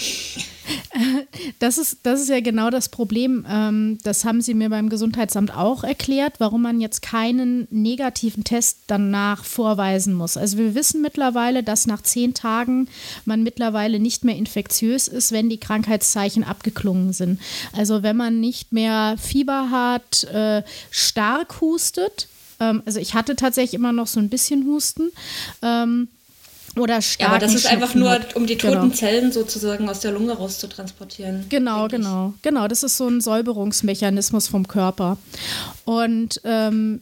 Das ist, das ist ja genau das Problem. Ähm, das haben sie mir beim Gesundheitsamt auch erklärt, warum man jetzt keinen negativen Test danach vorweisen muss. Also wir wissen mittlerweile, dass nach zehn Tagen man mittlerweile nicht mehr infektiös ist, wenn die Krankheitszeichen abgeklungen sind. Also wenn man nicht mehr Fieber hat, äh, stark hustet, ähm, also ich hatte tatsächlich immer noch so ein bisschen Husten. Oder stark. Ja, aber das ist einfach nur, um die toten genau. Zellen sozusagen aus der Lunge rauszutransportieren. Genau, genau, genau. Das ist so ein Säuberungsmechanismus vom Körper. Und ähm,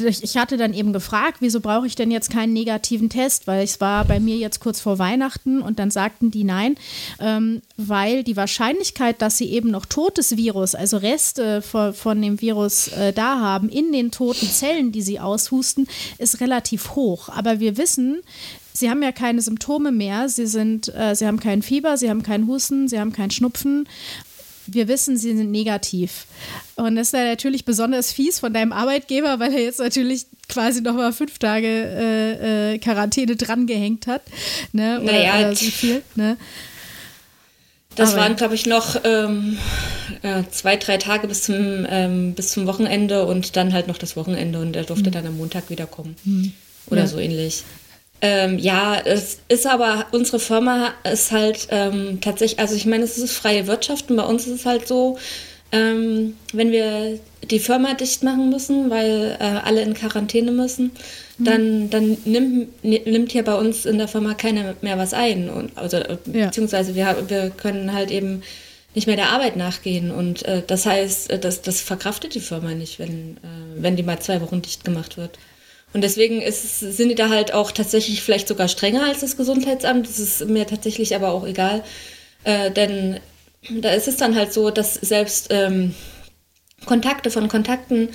ich hatte dann eben gefragt, wieso brauche ich denn jetzt keinen negativen Test, weil es war bei mir jetzt kurz vor Weihnachten und dann sagten die nein, ähm, weil die Wahrscheinlichkeit, dass sie eben noch totes Virus, also Reste von, von dem Virus äh, da haben, in den toten Zellen, die sie aushusten, ist relativ hoch. Aber wir wissen, Sie haben ja keine Symptome mehr. Sie, sind, äh, sie haben kein Fieber, sie haben keinen Husten, sie haben keinen Schnupfen. Wir wissen, sie sind negativ. Und das ist ja natürlich besonders fies von deinem Arbeitgeber, weil er jetzt natürlich quasi noch mal fünf Tage äh, äh, Quarantäne drangehängt hat. Ne? Oder, naja, oder so viel. Ne? Das Aber waren, glaube ich, noch ähm, äh, zwei, drei Tage bis zum, ähm, bis zum Wochenende und dann halt noch das Wochenende und er durfte mhm. dann am Montag wiederkommen. Mhm. Oder ja. so ähnlich. Ähm, ja, es ist aber, unsere Firma ist halt ähm, tatsächlich, also ich meine, es ist freie Wirtschaft und bei uns ist es halt so, ähm, wenn wir die Firma dicht machen müssen, weil äh, alle in Quarantäne müssen, mhm. dann, dann nimmt, nimmt hier bei uns in der Firma keiner mehr was ein. Und, also, äh, ja. Beziehungsweise wir, wir können halt eben nicht mehr der Arbeit nachgehen. Und äh, das heißt, äh, das, das verkraftet die Firma nicht, wenn, äh, wenn die mal zwei Wochen dicht gemacht wird. Und deswegen ist, sind die da halt auch tatsächlich vielleicht sogar strenger als das Gesundheitsamt. Das ist mir tatsächlich aber auch egal. Äh, denn da ist es dann halt so, dass selbst ähm, Kontakte von Kontakten,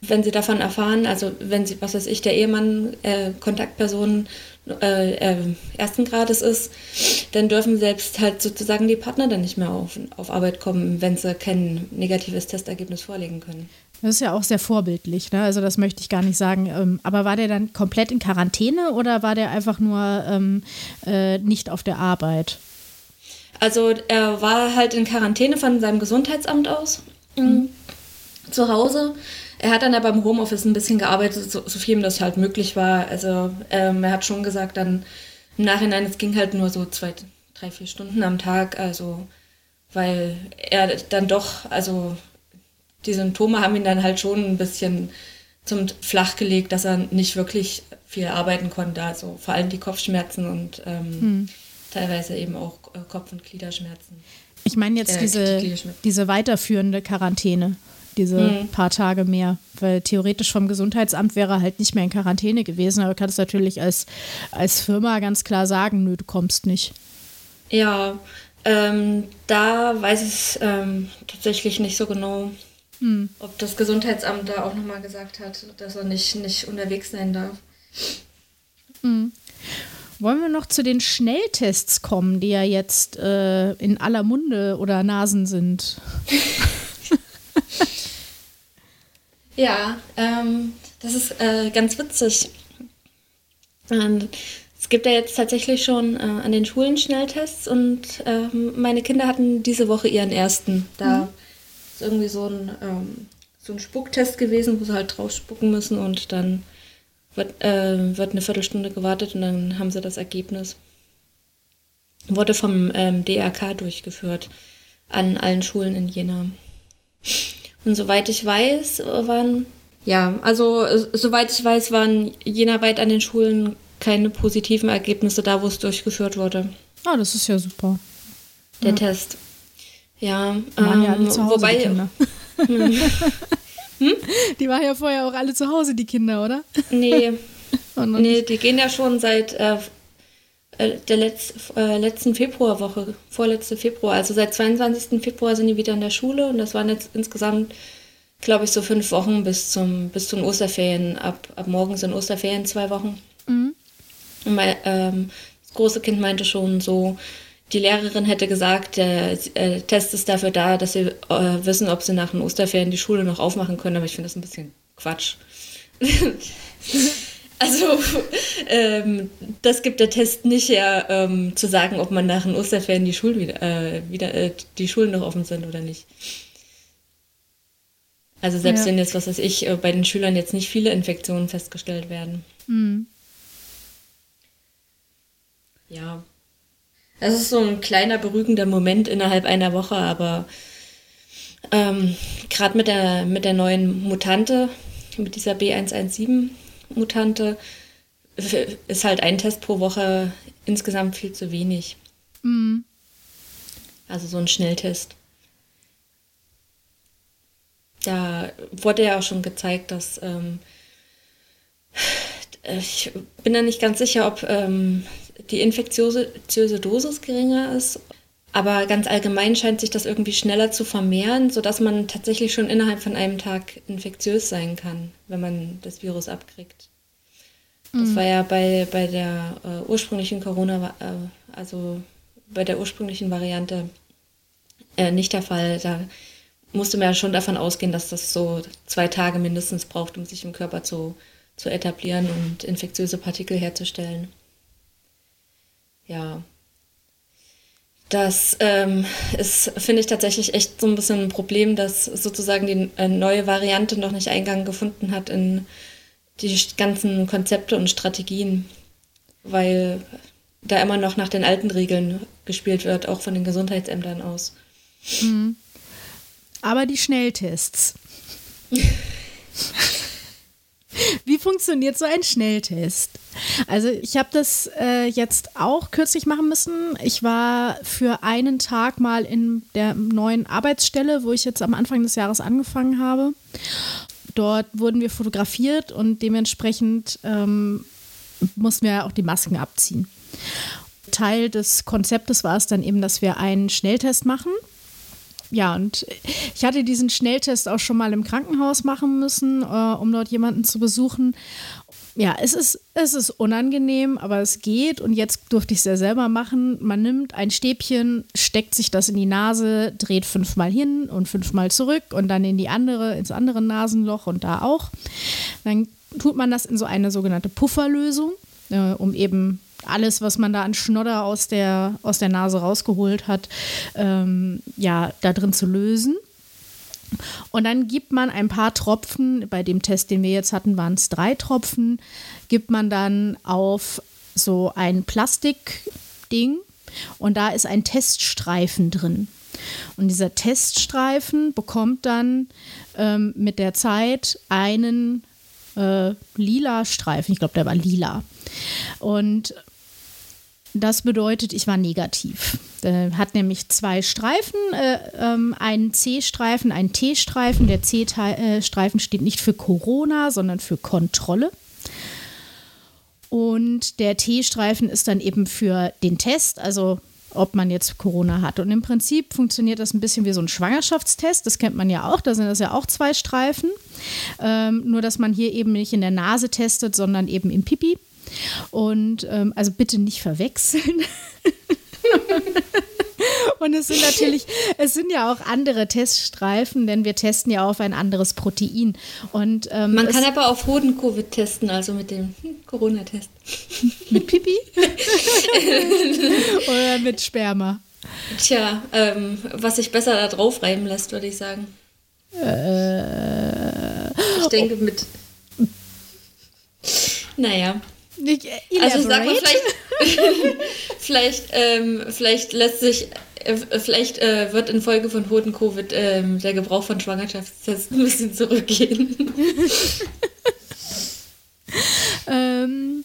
wenn sie davon erfahren, also wenn sie, was weiß ich, der Ehemann äh, Kontaktperson äh, äh, ersten Grades ist, dann dürfen selbst halt sozusagen die Partner dann nicht mehr auf, auf Arbeit kommen, wenn sie kein negatives Testergebnis vorlegen können. Das ist ja auch sehr vorbildlich, ne? Also das möchte ich gar nicht sagen. Ähm, aber war der dann komplett in Quarantäne oder war der einfach nur ähm, äh, nicht auf der Arbeit? Also er war halt in Quarantäne von seinem Gesundheitsamt aus mhm. zu Hause. Er hat dann aber im Homeoffice ein bisschen gearbeitet, so, so viel ihm das halt möglich war. Also ähm, er hat schon gesagt dann im Nachhinein, es ging halt nur so zwei, drei, vier Stunden am Tag. Also weil er dann doch, also die Symptome haben ihn dann halt schon ein bisschen zum Flach gelegt, dass er nicht wirklich viel arbeiten konnte. Also vor allem die Kopfschmerzen und ähm, hm. teilweise eben auch äh, Kopf- und Gliederschmerzen. Ich meine jetzt äh, diese, die diese weiterführende Quarantäne, diese hm. paar Tage mehr, weil theoretisch vom Gesundheitsamt wäre er halt nicht mehr in Quarantäne gewesen, aber du kannst natürlich als, als Firma ganz klar sagen, nö, du kommst nicht. Ja, ähm, da weiß ich ähm, tatsächlich nicht so genau. Hm. Ob das Gesundheitsamt da auch nochmal gesagt hat, dass er nicht, nicht unterwegs sein darf. Hm. Wollen wir noch zu den Schnelltests kommen, die ja jetzt äh, in aller Munde oder Nasen sind? ja, ähm, das ist äh, ganz witzig. Und es gibt ja jetzt tatsächlich schon äh, an den Schulen Schnelltests und ähm, meine Kinder hatten diese Woche ihren ersten. Da mhm ist irgendwie so ein, ähm, so ein Spucktest gewesen, wo sie halt drauf spucken müssen und dann wird, äh, wird eine Viertelstunde gewartet und dann haben sie das Ergebnis. Wurde vom ähm, DRK durchgeführt an allen Schulen in Jena. Und soweit ich weiß, waren, ja, also soweit ich weiß, waren jenaweit an den Schulen keine positiven Ergebnisse da, wo es durchgeführt wurde. Ah, das ist ja super. Der ja. Test. Ja, die waren ja alle ähm, zu Hause, wobei, die Kinder. Hm? Die waren ja vorher auch alle zu Hause, die Kinder, oder? Nee. nee, die gehen ja schon seit äh, äh, der Letz-, äh, letzten Februarwoche, vorletzte Februar. Also seit 22. Februar sind die wieder in der Schule und das waren jetzt insgesamt, glaube ich, so fünf Wochen bis zum bis zu den Osterferien. Ab, ab morgen sind Osterferien zwei Wochen. Mhm. Und mein, ähm, das große Kind meinte schon so, die Lehrerin hätte gesagt, der äh, Test ist dafür da, dass sie äh, wissen, ob sie nach den Osterferien die Schule noch aufmachen können, aber ich finde das ein bisschen Quatsch. also, ähm, das gibt der Test nicht her, ähm, zu sagen, ob man nach den Osterferien die Schulen wieder, äh, wieder äh, die Schulen noch offen sind oder nicht. Also selbst ja. wenn jetzt, was weiß ich, äh, bei den Schülern jetzt nicht viele Infektionen festgestellt werden. Mhm. Ja, das ist so ein kleiner beruhigender Moment innerhalb einer Woche, aber ähm, gerade mit der, mit der neuen Mutante, mit dieser B117-Mutante, ist halt ein Test pro Woche insgesamt viel zu wenig. Mhm. Also so ein Schnelltest. Da wurde ja auch schon gezeigt, dass ähm, ich bin da nicht ganz sicher, ob ähm, die infektiöse Dosis geringer ist. Aber ganz allgemein scheint sich das irgendwie schneller zu vermehren, sodass man tatsächlich schon innerhalb von einem Tag infektiös sein kann, wenn man das Virus abkriegt. Das mhm. war ja bei, bei der äh, ursprünglichen Corona, äh, also bei der ursprünglichen Variante äh, nicht der Fall. Da musste man ja schon davon ausgehen, dass das so zwei Tage mindestens braucht, um sich im Körper zu, zu etablieren und infektiöse Partikel herzustellen ja, das ähm, ist, finde ich tatsächlich echt so ein bisschen ein Problem, dass sozusagen die äh, neue Variante noch nicht Eingang gefunden hat in die ganzen Konzepte und Strategien, weil da immer noch nach den alten Regeln gespielt wird, auch von den Gesundheitsämtern aus. Mhm. Aber die Schnelltests. Wie funktioniert so ein Schnelltest? Also ich habe das äh, jetzt auch kürzlich machen müssen. Ich war für einen Tag mal in der neuen Arbeitsstelle, wo ich jetzt am Anfang des Jahres angefangen habe. dort wurden wir fotografiert und dementsprechend ähm, mussten wir auch die Masken abziehen. Teil des Konzeptes war es dann eben, dass wir einen Schnelltest machen. Ja, und ich hatte diesen Schnelltest auch schon mal im Krankenhaus machen müssen, äh, um dort jemanden zu besuchen. Ja, es ist, es ist unangenehm, aber es geht. Und jetzt durfte ich es ja selber machen. Man nimmt ein Stäbchen, steckt sich das in die Nase, dreht fünfmal hin und fünfmal zurück und dann in die andere, ins andere Nasenloch und da auch. Dann tut man das in so eine sogenannte Pufferlösung, äh, um eben alles, was man da an Schnodder aus der, aus der Nase rausgeholt hat, ähm, ja, da drin zu lösen. Und dann gibt man ein paar Tropfen, bei dem Test, den wir jetzt hatten, waren es drei Tropfen, gibt man dann auf so ein Plastikding und da ist ein Teststreifen drin. Und dieser Teststreifen bekommt dann ähm, mit der Zeit einen äh, lila Streifen. Ich glaube, der war lila. Und das bedeutet, ich war negativ. Äh, hat nämlich zwei Streifen, äh, ähm, einen C-Streifen, einen T-Streifen. Der C-Streifen steht nicht für Corona, sondern für Kontrolle. Und der T-Streifen ist dann eben für den Test, also ob man jetzt Corona hat. Und im Prinzip funktioniert das ein bisschen wie so ein Schwangerschaftstest. Das kennt man ja auch. Da sind das ja auch zwei Streifen. Ähm, nur, dass man hier eben nicht in der Nase testet, sondern eben im Pipi. Und ähm, also bitte nicht verwechseln. Und es sind natürlich, es sind ja auch andere Teststreifen, denn wir testen ja auf ein anderes Protein. Und, ähm, Man kann aber auf Hoden-Covid testen, also mit dem Corona-Test. Mit Pipi? Oder mit Sperma? Tja, ähm, was sich besser da drauf reiben lässt, würde ich sagen. Äh, ich denke mit. Naja. Nicht, Also sag mal, vielleicht, vielleicht, ähm, vielleicht lässt sich, vielleicht äh, wird infolge von Hoden-Covid ähm, der Gebrauch von Schwangerschaftstests ein bisschen zurückgehen. Ähm,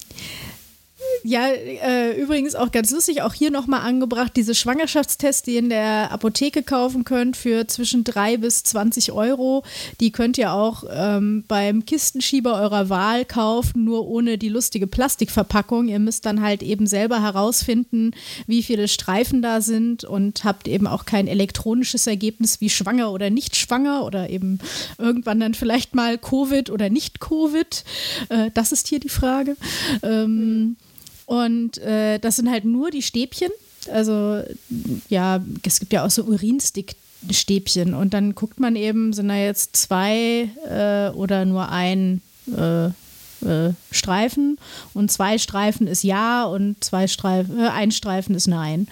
ja, äh, übrigens auch ganz lustig, auch hier nochmal angebracht, diese Schwangerschaftstests, die ihr in der Apotheke kaufen könnt für zwischen 3 bis 20 Euro, die könnt ihr auch ähm, beim Kistenschieber eurer Wahl kaufen, nur ohne die lustige Plastikverpackung. Ihr müsst dann halt eben selber herausfinden, wie viele Streifen da sind und habt eben auch kein elektronisches Ergebnis wie schwanger oder nicht schwanger oder eben irgendwann dann vielleicht mal Covid oder nicht Covid. Äh, das ist hier die Frage. Ähm, und äh, das sind halt nur die Stäbchen. Also ja, es gibt ja auch so Urinstick-Stäbchen. Und dann guckt man eben, sind da jetzt zwei äh, oder nur ein äh, äh, Streifen. Und zwei Streifen ist ja und zwei Streifen, äh, ein Streifen ist nein.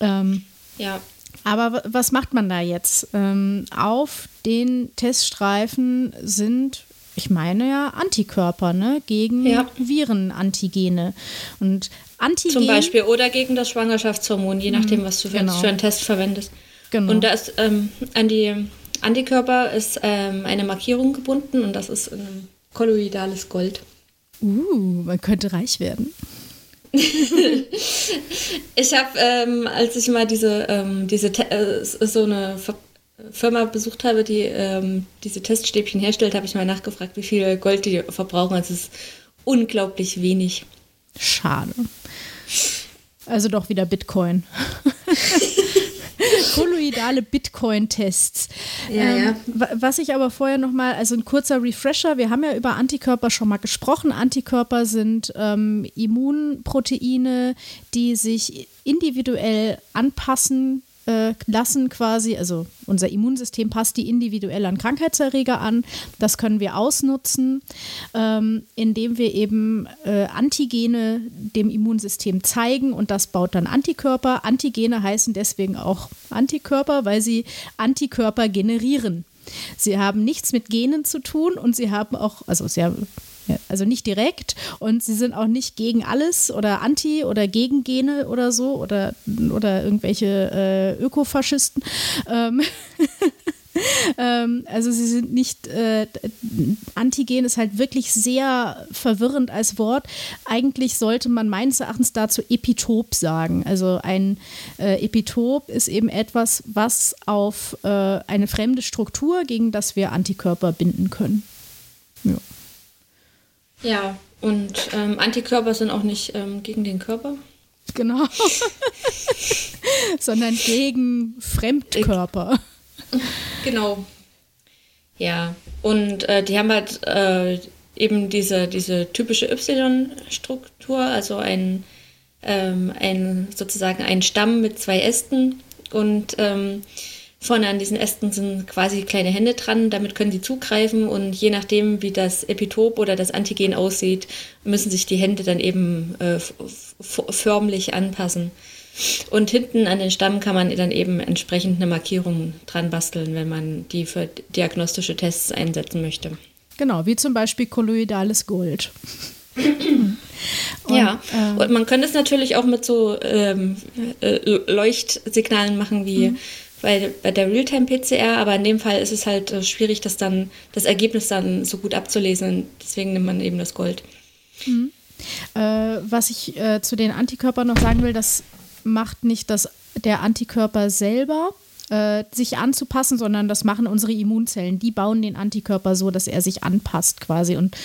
Ähm, Ja. aber was macht man da jetzt? Ähm, auf den Teststreifen sind, ich meine ja, Antikörper ne? gegen Ja. Virenantigene. Und Antigen, Zum Beispiel. Oder gegen das Schwangerschaftshormon, je nachdem, was du für, genau. für einen Test verwendest. Genau. Und da ist ähm, an die Antikörper ist ähm, eine Markierung gebunden und das ist ein kolloidales Gold. Uh, man könnte reich werden. Ich habe, ähm, als ich mal diese, ähm, diese äh, so eine Ver Firma besucht habe, die ähm, diese Teststäbchen herstellt, habe ich mal nachgefragt, wie viel Gold die verbrauchen. Also es ist unglaublich wenig. Schade. Also doch wieder Bitcoin. Kolloidale Bitcoin-Tests. Ja, ja. wa- Was ich aber vorher noch mal, also ein kurzer Refresher, wir haben ja über Antikörper schon mal gesprochen. Antikörper sind ähm, Immunproteine, die sich individuell anpassen äh, lassen quasi, also unser Immunsystem passt die individuell an Krankheitserreger an. Das können wir ausnutzen, ähm, indem wir eben äh, Antigene dem Immunsystem zeigen und das baut dann Antikörper. Antigene heißen deswegen auch Antikörper, weil sie Antikörper generieren. Sie haben nichts mit Genen zu tun und sie haben auch, also sie haben also nicht direkt und sie sind auch nicht gegen alles oder anti oder gegen Gene oder so oder, oder irgendwelche äh, Ökofaschisten. Ähm, ähm, also sie sind nicht, äh, Antigen ist halt wirklich sehr verwirrend als Wort. Eigentlich sollte man meines Erachtens dazu Epitop sagen. Also ein äh, Epitop ist eben etwas, was auf äh, eine fremde Struktur, gegen das wir Antikörper binden können. Ja. Ja, und ähm, Antikörper sind auch nicht ähm, gegen den Körper. Genau. Sondern gegen Fremdkörper. Genau. Ja, und äh, die haben halt äh, eben diese, diese typische Y-Struktur, also ein, ähm, ein sozusagen ein Stamm mit zwei Ästen und ähm, Vorne an diesen Ästen sind quasi kleine Hände dran, damit können sie zugreifen und je nachdem, wie das Epitop oder das Antigen aussieht, müssen sich die Hände dann eben äh, förmlich anpassen. Und hinten an den Stamm kann man dann eben entsprechend eine Markierung dran basteln, wenn man die für diagnostische Tests einsetzen möchte. Genau, wie zum Beispiel kolloidales Gold. Und, ja, äh, und man könnte es natürlich auch mit so ähm, äh, Leuchtsignalen machen wie mhm bei, bei der Realtime-PCR, aber in dem Fall ist es halt äh, schwierig, das dann, das Ergebnis dann so gut abzulesen. Deswegen nimmt man eben das Gold. Mhm. Äh, was ich äh, zu den Antikörpern noch sagen will, das macht nicht das, der Antikörper selber, äh, sich anzupassen, sondern das machen unsere Immunzellen. Die bauen den Antikörper so, dass er sich anpasst quasi und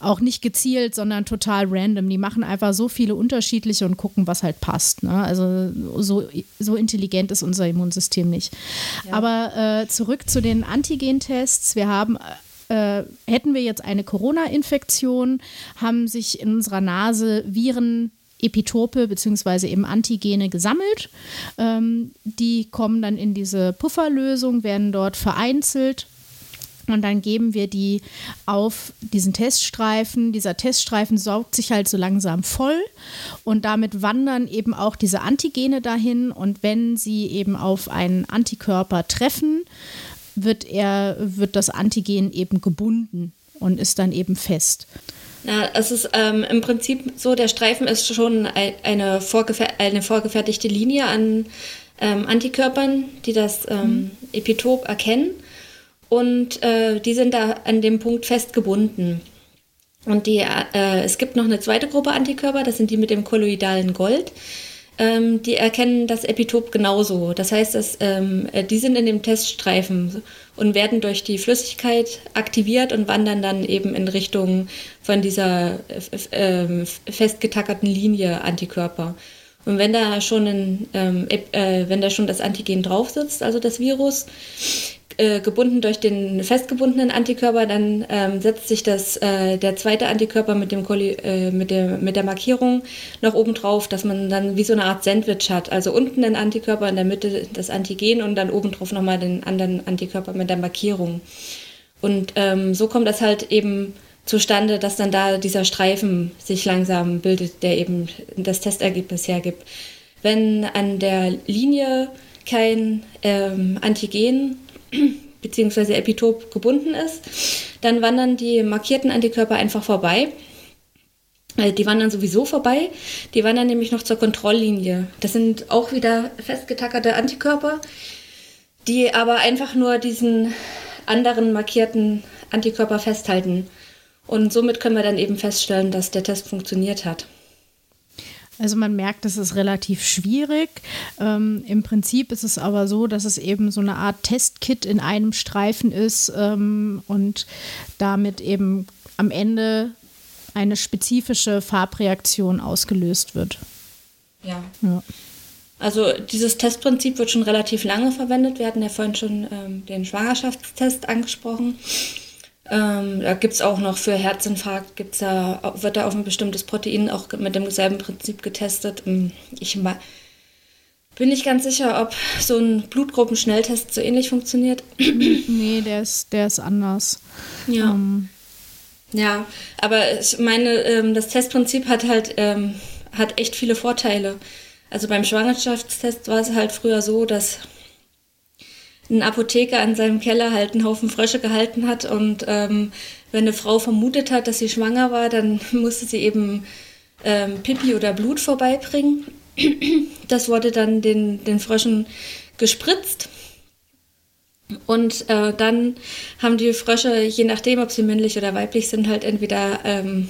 auch nicht gezielt, sondern total random. Die machen einfach so viele unterschiedliche und gucken, was halt passt. Ne? Also so, so intelligent ist unser Immunsystem nicht. Ja. Aber äh, zurück zu den Antigentests. Wir haben äh, hätten wir jetzt eine Corona-Infektion, haben sich in unserer Nase Viren Epitope bzw. eben Antigene gesammelt. Ähm, die kommen dann in diese Pufferlösung, werden dort vereinzelt und dann geben wir die auf diesen Teststreifen. Dieser Teststreifen saugt sich halt so langsam voll und damit wandern eben auch diese Antigene dahin. Und wenn sie eben auf einen Antikörper treffen, wird, er, wird das Antigen eben gebunden und ist dann eben fest. Ja, es ist ähm, im Prinzip so, der Streifen ist schon eine, vorgefer eine vorgefertigte Linie an ähm, Antikörpern, die das ähm, mhm. Epitop erkennen. Und äh, die sind da an dem Punkt festgebunden. Und die, äh, es gibt noch eine zweite Gruppe Antikörper, das sind die mit dem kolloidalen Gold ähm, die erkennen das Epitop genauso. Das heißt, dass, ähm, äh, die sind in dem Teststreifen und werden durch die Flüssigkeit aktiviert und wandern dann eben in Richtung von dieser äh, festgetackerten Linie Antikörper. Und wenn da schon ein, ähm, äh, wenn da schon das Antigen drauf sitzt, also das Virus, äh, gebunden durch den festgebundenen Antikörper, dann ähm, setzt sich das, äh, der zweite Antikörper mit, dem äh, mit, der, mit der Markierung noch oben drauf, dass man dann wie so eine Art Sandwich hat. Also unten den Antikörper, in der Mitte das Antigen und dann oben drauf nochmal den anderen Antikörper mit der Markierung. Und ähm, so kommt das halt eben zustande, dass dann da dieser Streifen sich langsam bildet, der eben das Testergebnis hergibt. Wenn an der Linie kein ähm, Antigen bzw. Epitop gebunden ist, dann wandern die markierten Antikörper einfach vorbei. Äh, die wandern sowieso vorbei. Die wandern nämlich noch zur Kontrolllinie. Das sind auch wieder festgetackerte Antikörper, die aber einfach nur diesen anderen markierten Antikörper festhalten. Und somit können wir dann eben feststellen, dass der Test funktioniert hat. Also man merkt, es ist relativ schwierig. Ähm, Im Prinzip ist es aber so, dass es eben so eine Art Testkit in einem Streifen ist ähm, und damit eben am Ende eine spezifische Farbreaktion ausgelöst wird. Ja. ja. Also dieses Testprinzip wird schon relativ lange verwendet. Wir hatten ja vorhin schon ähm, den Schwangerschaftstest angesprochen. Ähm, da gibt es auch noch für Herzinfarkt, gibt's da, wird da auf ein bestimmtes Protein auch mit demselben Prinzip getestet. Ähm, ich bin nicht ganz sicher, ob so ein Blutgruppenschnelltest so ähnlich funktioniert. nee, der ist, der ist anders. Ja. Ähm. Ja, aber ich meine, ähm, das Testprinzip hat halt ähm, hat echt viele Vorteile. Also beim Schwangerschaftstest war es halt früher so, dass ein Apotheker an seinem Keller halt einen Haufen Frösche gehalten hat und ähm, wenn eine Frau vermutet hat, dass sie schwanger war, dann musste sie eben ähm, Pipi oder Blut vorbeibringen. Das wurde dann den, den Fröschen gespritzt Und äh, dann haben die Frösche, je nachdem, ob sie männlich oder weiblich sind, halt entweder ähm,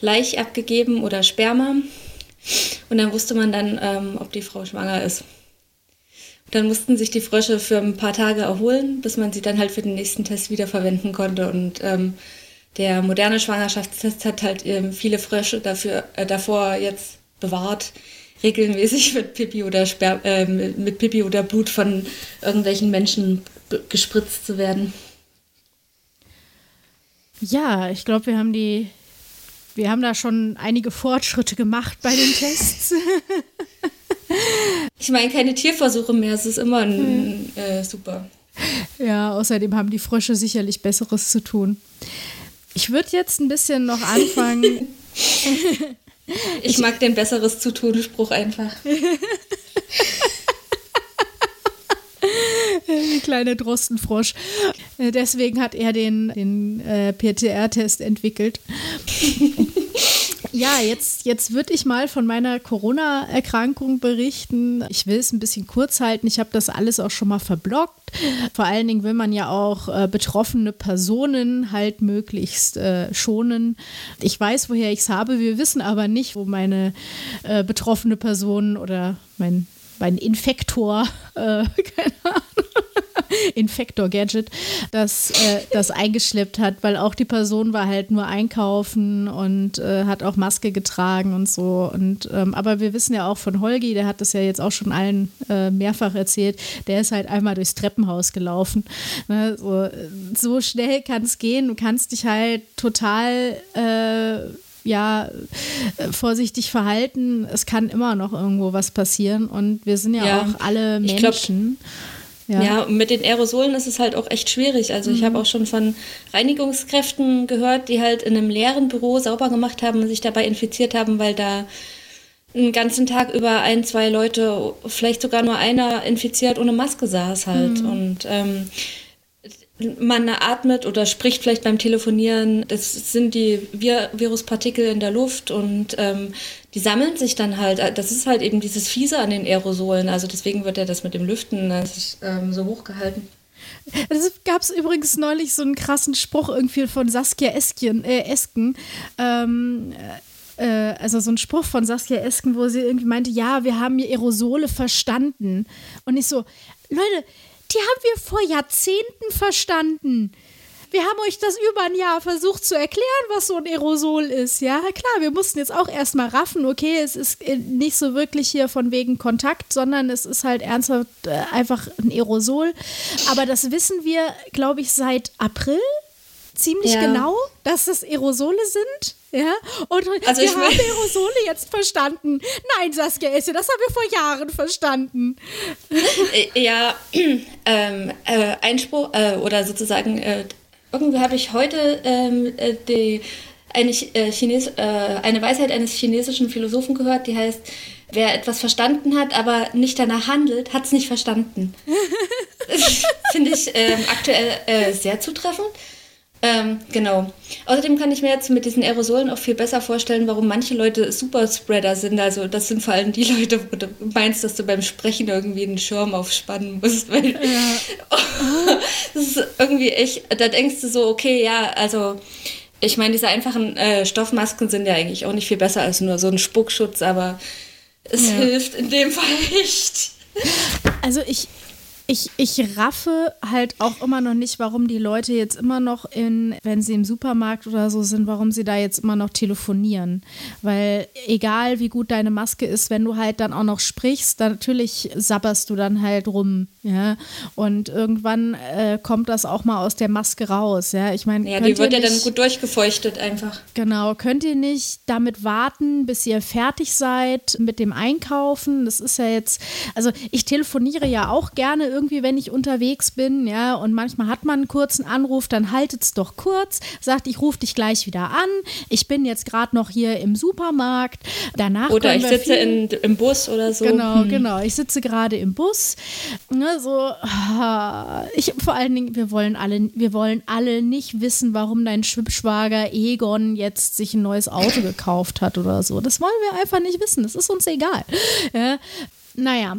Laich abgegeben oder Sperma. Und dann wusste man dann, ähm, ob die Frau schwanger ist. Dann mussten sich die Frösche für ein paar Tage erholen, bis man sie dann halt für den nächsten Test wiederverwenden konnte. Und ähm, der moderne Schwangerschaftstest hat halt ähm, viele Frösche dafür, äh, davor jetzt bewahrt, regelmäßig mit Pipi oder Sper äh, mit Pipi oder Blut von irgendwelchen Menschen gespritzt zu werden. Ja, ich glaube, wir haben die, wir haben da schon einige Fortschritte gemacht bei den Tests. ich meine, keine Tierversuche mehr, es ist immer ein, äh, super. Ja, außerdem haben die Frösche sicherlich Besseres zu tun. Ich würde jetzt ein bisschen noch anfangen. ich mag den Besseres zu tun Spruch einfach. kleine Drostenfrosch. Äh, deswegen hat er den, den äh, PTR-Test entwickelt. Ja, jetzt, jetzt würde ich mal von meiner Corona-Erkrankung berichten. Ich will es ein bisschen kurz halten. Ich habe das alles auch schon mal verblockt. Vor allen Dingen will man ja auch äh, betroffene Personen halt möglichst äh, schonen. Ich weiß, woher ich es habe. Wir wissen aber nicht, wo meine äh, betroffene Person oder mein, mein Infektor, äh, keine Ahnung, Infektor-Gadget, das, äh, das eingeschleppt hat, weil auch die Person war halt nur einkaufen und äh, hat auch Maske getragen und so. Und, ähm, aber wir wissen ja auch von Holgi, der hat das ja jetzt auch schon allen äh, mehrfach erzählt, der ist halt einmal durchs Treppenhaus gelaufen. Ne? So, so schnell kann es gehen, du kannst dich halt total äh, ja, äh, vorsichtig verhalten. Es kann immer noch irgendwo was passieren und wir sind ja, ja auch alle Menschen. Ja. ja, mit den Aerosolen ist es halt auch echt schwierig. Also mhm. ich habe auch schon von Reinigungskräften gehört, die halt in einem leeren Büro sauber gemacht haben und sich dabei infiziert haben, weil da einen ganzen Tag über ein, zwei Leute, vielleicht sogar nur einer infiziert ohne Maske saß halt. Mhm. Und ähm, man atmet oder spricht vielleicht beim Telefonieren, das sind die Vir Viruspartikel in der Luft und ähm, die sammeln sich dann halt. Das ist halt eben dieses Fiese an den Aerosolen. Also deswegen wird ja das mit dem Lüften das ähm, so hochgehalten. Es gab übrigens neulich so einen krassen Spruch irgendwie von Saskia Esken. Äh, Esken ähm, äh, also so ein Spruch von Saskia Esken, wo sie irgendwie meinte, ja, wir haben hier Aerosole verstanden. Und ich so, Leute, die haben wir vor Jahrzehnten verstanden. Wir haben euch das über ein Jahr versucht zu erklären, was so ein Aerosol ist. Ja, klar, wir mussten jetzt auch erstmal raffen, okay, es ist äh, nicht so wirklich hier von wegen Kontakt, sondern es ist halt ernsthaft äh, einfach ein Aerosol. Aber das wissen wir, glaube ich, seit April ziemlich ja. genau, dass es Aerosole sind. Ja, und also wir haben Aerosole jetzt verstanden. Nein, Saskia Esse, das haben wir vor Jahren verstanden. Äh, ja, ähm, äh, Einspruch äh, oder sozusagen, äh, irgendwie habe ich heute ähm, äh, die, eine, äh, Chines, eine Weisheit eines chinesischen Philosophen gehört, die heißt, wer etwas verstanden hat, aber nicht danach handelt, hat es nicht verstanden. Finde ich ähm, aktuell sehr zutreffend. Ähm, genau. Außerdem kann ich mir jetzt mit diesen Aerosolen auch viel besser vorstellen, warum manche Leute Superspreader sind. Also das sind vor allem die Leute, wo du meinst, dass du beim Sprechen irgendwie einen Schirm aufspannen musst. Weil ja. das ist irgendwie echt, da denkst du so, okay, ja, also ich meine, diese einfachen äh, Stoffmasken sind ja eigentlich auch nicht viel besser als nur so ein Spuckschutz, aber es ja. hilft in dem Fall nicht. Also ich, ich, ich raffe halt auch immer noch nicht, warum die Leute jetzt immer noch in, wenn sie im Supermarkt oder so sind, warum sie da jetzt immer noch telefonieren. Weil egal wie gut deine Maske ist, wenn du halt dann auch noch sprichst, dann natürlich sabberst du dann halt rum. Ja? Und irgendwann äh, kommt das auch mal aus der Maske raus. Ja, ich meine. Ja, die wird ja dann gut durchgefeuchtet einfach. Genau. Könnt ihr nicht damit warten, bis ihr fertig seid mit dem Einkaufen? Das ist ja jetzt, also ich telefoniere ja auch gerne irgendwie, wenn ich unterwegs bin, ja, und manchmal hat man einen kurzen Anruf, dann haltet es doch kurz, sagt, ich rufe dich gleich wieder an. Ich bin jetzt gerade noch hier im Supermarkt. Danach oder ich sitze in, im Bus oder so. Genau, hm. genau. Ich sitze gerade im Bus. Ne, so, ich vor allen Dingen, wir wollen alle, wir wollen alle nicht wissen, warum dein Schwibschwager Egon jetzt sich ein neues Auto gekauft hat oder so. Das wollen wir einfach nicht wissen. Das ist uns egal. Ja, naja,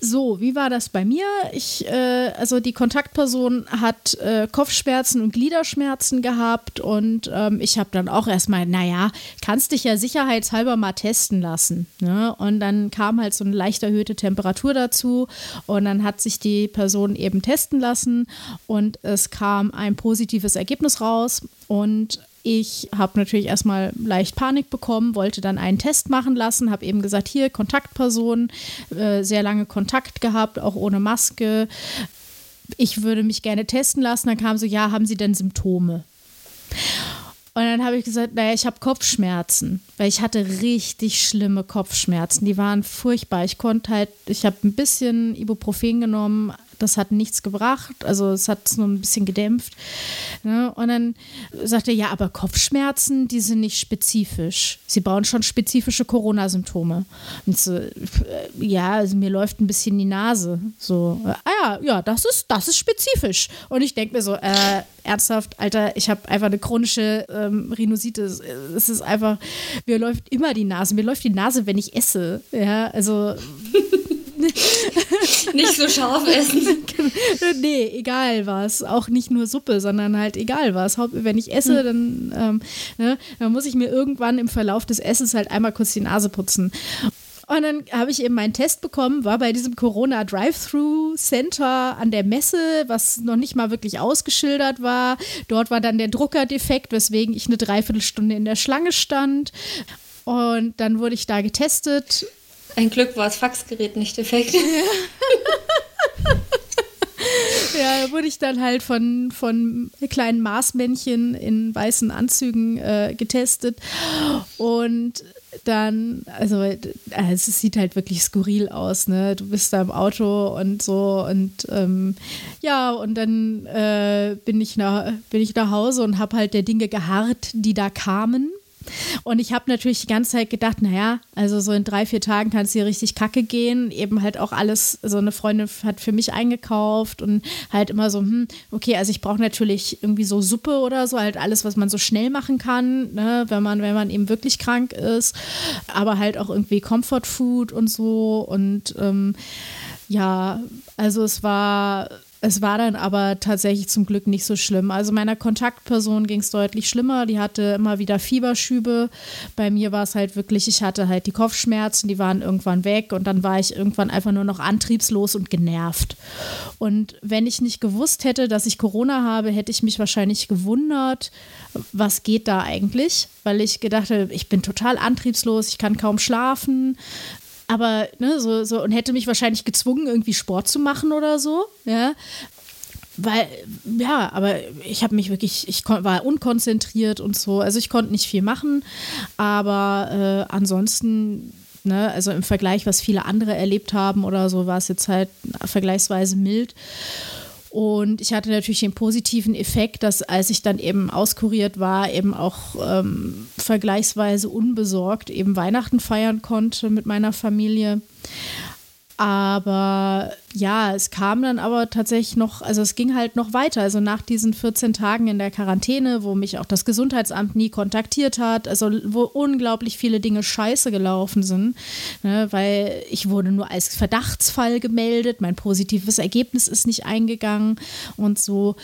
So, wie war das bei mir? Ich, äh, also die Kontaktperson hat äh, Kopfschmerzen und Gliederschmerzen gehabt und ähm, ich habe dann auch erstmal, naja, kannst dich ja sicherheitshalber mal testen lassen. Ne? Und dann kam halt so eine leicht erhöhte Temperatur dazu und dann hat sich die Person eben testen lassen und es kam ein positives Ergebnis raus und ich habe natürlich erstmal leicht Panik bekommen, wollte dann einen Test machen lassen, habe eben gesagt, hier Kontaktperson, äh, sehr lange Kontakt gehabt, auch ohne Maske. Ich würde mich gerne testen lassen. Dann kam so, ja, haben Sie denn Symptome? Und dann habe ich gesagt, naja, ich habe Kopfschmerzen, weil ich hatte richtig schlimme Kopfschmerzen. Die waren furchtbar. Ich konnte halt, ich habe ein bisschen Ibuprofen genommen, das hat nichts gebracht, also es hat es nur ein bisschen gedämpft. Ne? Und dann sagte er, ja, aber Kopfschmerzen, die sind nicht spezifisch. Sie brauchen schon spezifische Corona-Symptome. Und so, äh, ja, also mir läuft ein bisschen die Nase. So, ah ja, ja, das ist, das ist spezifisch. Und ich denke mir so, äh, ernsthaft, Alter, ich habe einfach eine chronische ähm, Rhinositis. Es ist einfach, mir läuft immer die Nase. Mir läuft die Nase, wenn ich esse. Ja, also nicht so scharf essen. nee, egal was. Auch nicht nur Suppe, sondern halt egal was. Wenn ich esse, dann, ähm, ne, dann muss ich mir irgendwann im Verlauf des Essens halt einmal kurz die Nase putzen. Und dann habe ich eben meinen Test bekommen, war bei diesem Corona Drive-Thru Center an der Messe, was noch nicht mal wirklich ausgeschildert war. Dort war dann der Drucker defekt, weswegen ich eine Dreiviertelstunde in der Schlange stand. Und dann wurde ich da getestet ein Glück war das Faxgerät nicht defekt. ja, da wurde ich dann halt von, von kleinen Marsmännchen in weißen Anzügen äh, getestet. Und dann, also, also es sieht halt wirklich skurril aus, ne? Du bist da im Auto und so und ähm, ja, und dann äh, bin, ich nach, bin ich nach Hause und habe halt der Dinge geharrt, die da kamen. Und ich habe natürlich die ganze Zeit gedacht, naja, also so in drei, vier Tagen kann es hier richtig kacke gehen. Eben halt auch alles, so eine Freundin hat für mich eingekauft und halt immer so, hm, okay, also ich brauche natürlich irgendwie so Suppe oder so, halt alles, was man so schnell machen kann, ne, wenn man, wenn man eben wirklich krank ist. Aber halt auch irgendwie Comfort Food und so. Und ähm, ja, also es war es war dann aber tatsächlich zum Glück nicht so schlimm. Also meiner Kontaktperson ging es deutlich schlimmer. Die hatte immer wieder Fieberschübe. Bei mir war es halt wirklich, ich hatte halt die Kopfschmerzen, die waren irgendwann weg und dann war ich irgendwann einfach nur noch antriebslos und genervt. Und wenn ich nicht gewusst hätte, dass ich Corona habe, hätte ich mich wahrscheinlich gewundert, was geht da eigentlich? Weil ich gedacht habe, ich bin total antriebslos, ich kann kaum schlafen aber ne, so, so und hätte mich wahrscheinlich gezwungen, irgendwie Sport zu machen oder so, ja. Weil, ja, aber ich habe mich wirklich, ich war unkonzentriert und so. Also ich konnte nicht viel machen, aber äh, ansonsten Ne? Also im Vergleich, was viele andere erlebt haben oder so, war es jetzt halt vergleichsweise mild. Und ich hatte natürlich den positiven Effekt, dass als ich dann eben auskuriert war, eben auch ähm, vergleichsweise unbesorgt eben Weihnachten feiern konnte mit meiner Familie. Aber ja, es kam dann aber tatsächlich noch, also es ging halt noch weiter. Also nach diesen 14 Tagen in der Quarantäne, wo mich auch das Gesundheitsamt nie kontaktiert hat, also wo unglaublich viele Dinge scheiße gelaufen sind, ne, weil ich wurde nur als Verdachtsfall gemeldet, mein positives Ergebnis ist nicht eingegangen und so.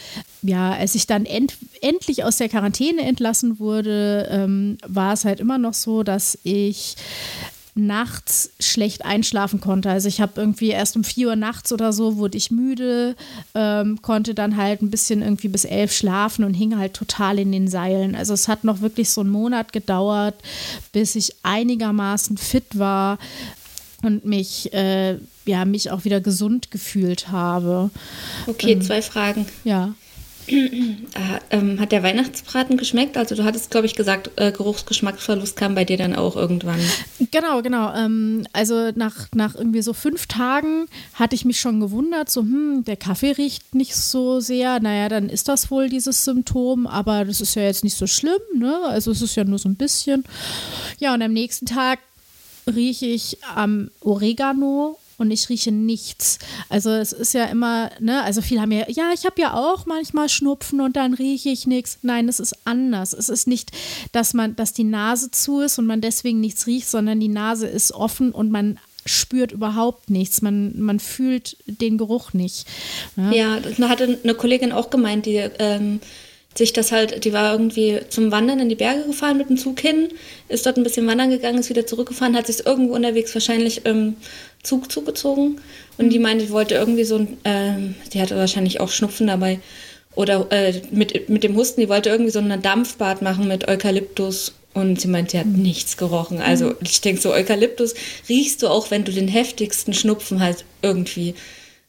Ja, als ich dann end, endlich aus der Quarantäne entlassen wurde, ähm, war es halt immer noch so, dass ich nachts schlecht einschlafen konnte. Also ich habe irgendwie erst um 4 Uhr nachts oder so wurde ich müde, ähm, konnte dann halt ein bisschen irgendwie bis elf schlafen und hing halt total in den Seilen. Also es hat noch wirklich so einen Monat gedauert, bis ich einigermaßen fit war und mich, äh, ja, mich auch wieder gesund gefühlt habe. Okay, ähm, zwei Fragen. Ja. Ah, ähm, hat der Weihnachtsbraten geschmeckt? Also du hattest, glaube ich, gesagt, äh, Geruchsgeschmacksverlust kam bei dir dann auch irgendwann. Genau, genau. Ähm, also nach, nach irgendwie so fünf Tagen hatte ich mich schon gewundert, so, hm, der Kaffee riecht nicht so sehr. Naja, dann ist das wohl dieses Symptom, aber das ist ja jetzt nicht so schlimm, ne? Also es ist ja nur so ein bisschen. Ja, und am nächsten Tag rieche ich am Oregano und ich rieche nichts. Also es ist ja immer, ne, also viele haben ja, ja, ich habe ja auch manchmal Schnupfen und dann rieche ich nichts. Nein, es ist anders. Es ist nicht, dass man, dass die Nase zu ist und man deswegen nichts riecht, sondern die Nase ist offen und man spürt überhaupt nichts. Man, man fühlt den Geruch nicht. Ne? Ja, das hatte eine Kollegin auch gemeint, die ähm, sich das halt, die war irgendwie zum Wandern in die Berge gefahren mit dem Zug hin, ist dort ein bisschen wandern gegangen, ist wieder zurückgefahren, hat sich irgendwo unterwegs wahrscheinlich im Zug zugezogen und die meinte, die wollte irgendwie so ein, ähm, die hatte wahrscheinlich auch Schnupfen dabei oder äh, mit, mit dem Husten, die wollte irgendwie so ein Dampfbad machen mit Eukalyptus und sie meint, sie hat nichts gerochen. Also mhm. ich denke so, Eukalyptus riechst du auch, wenn du den heftigsten Schnupfen hast, irgendwie.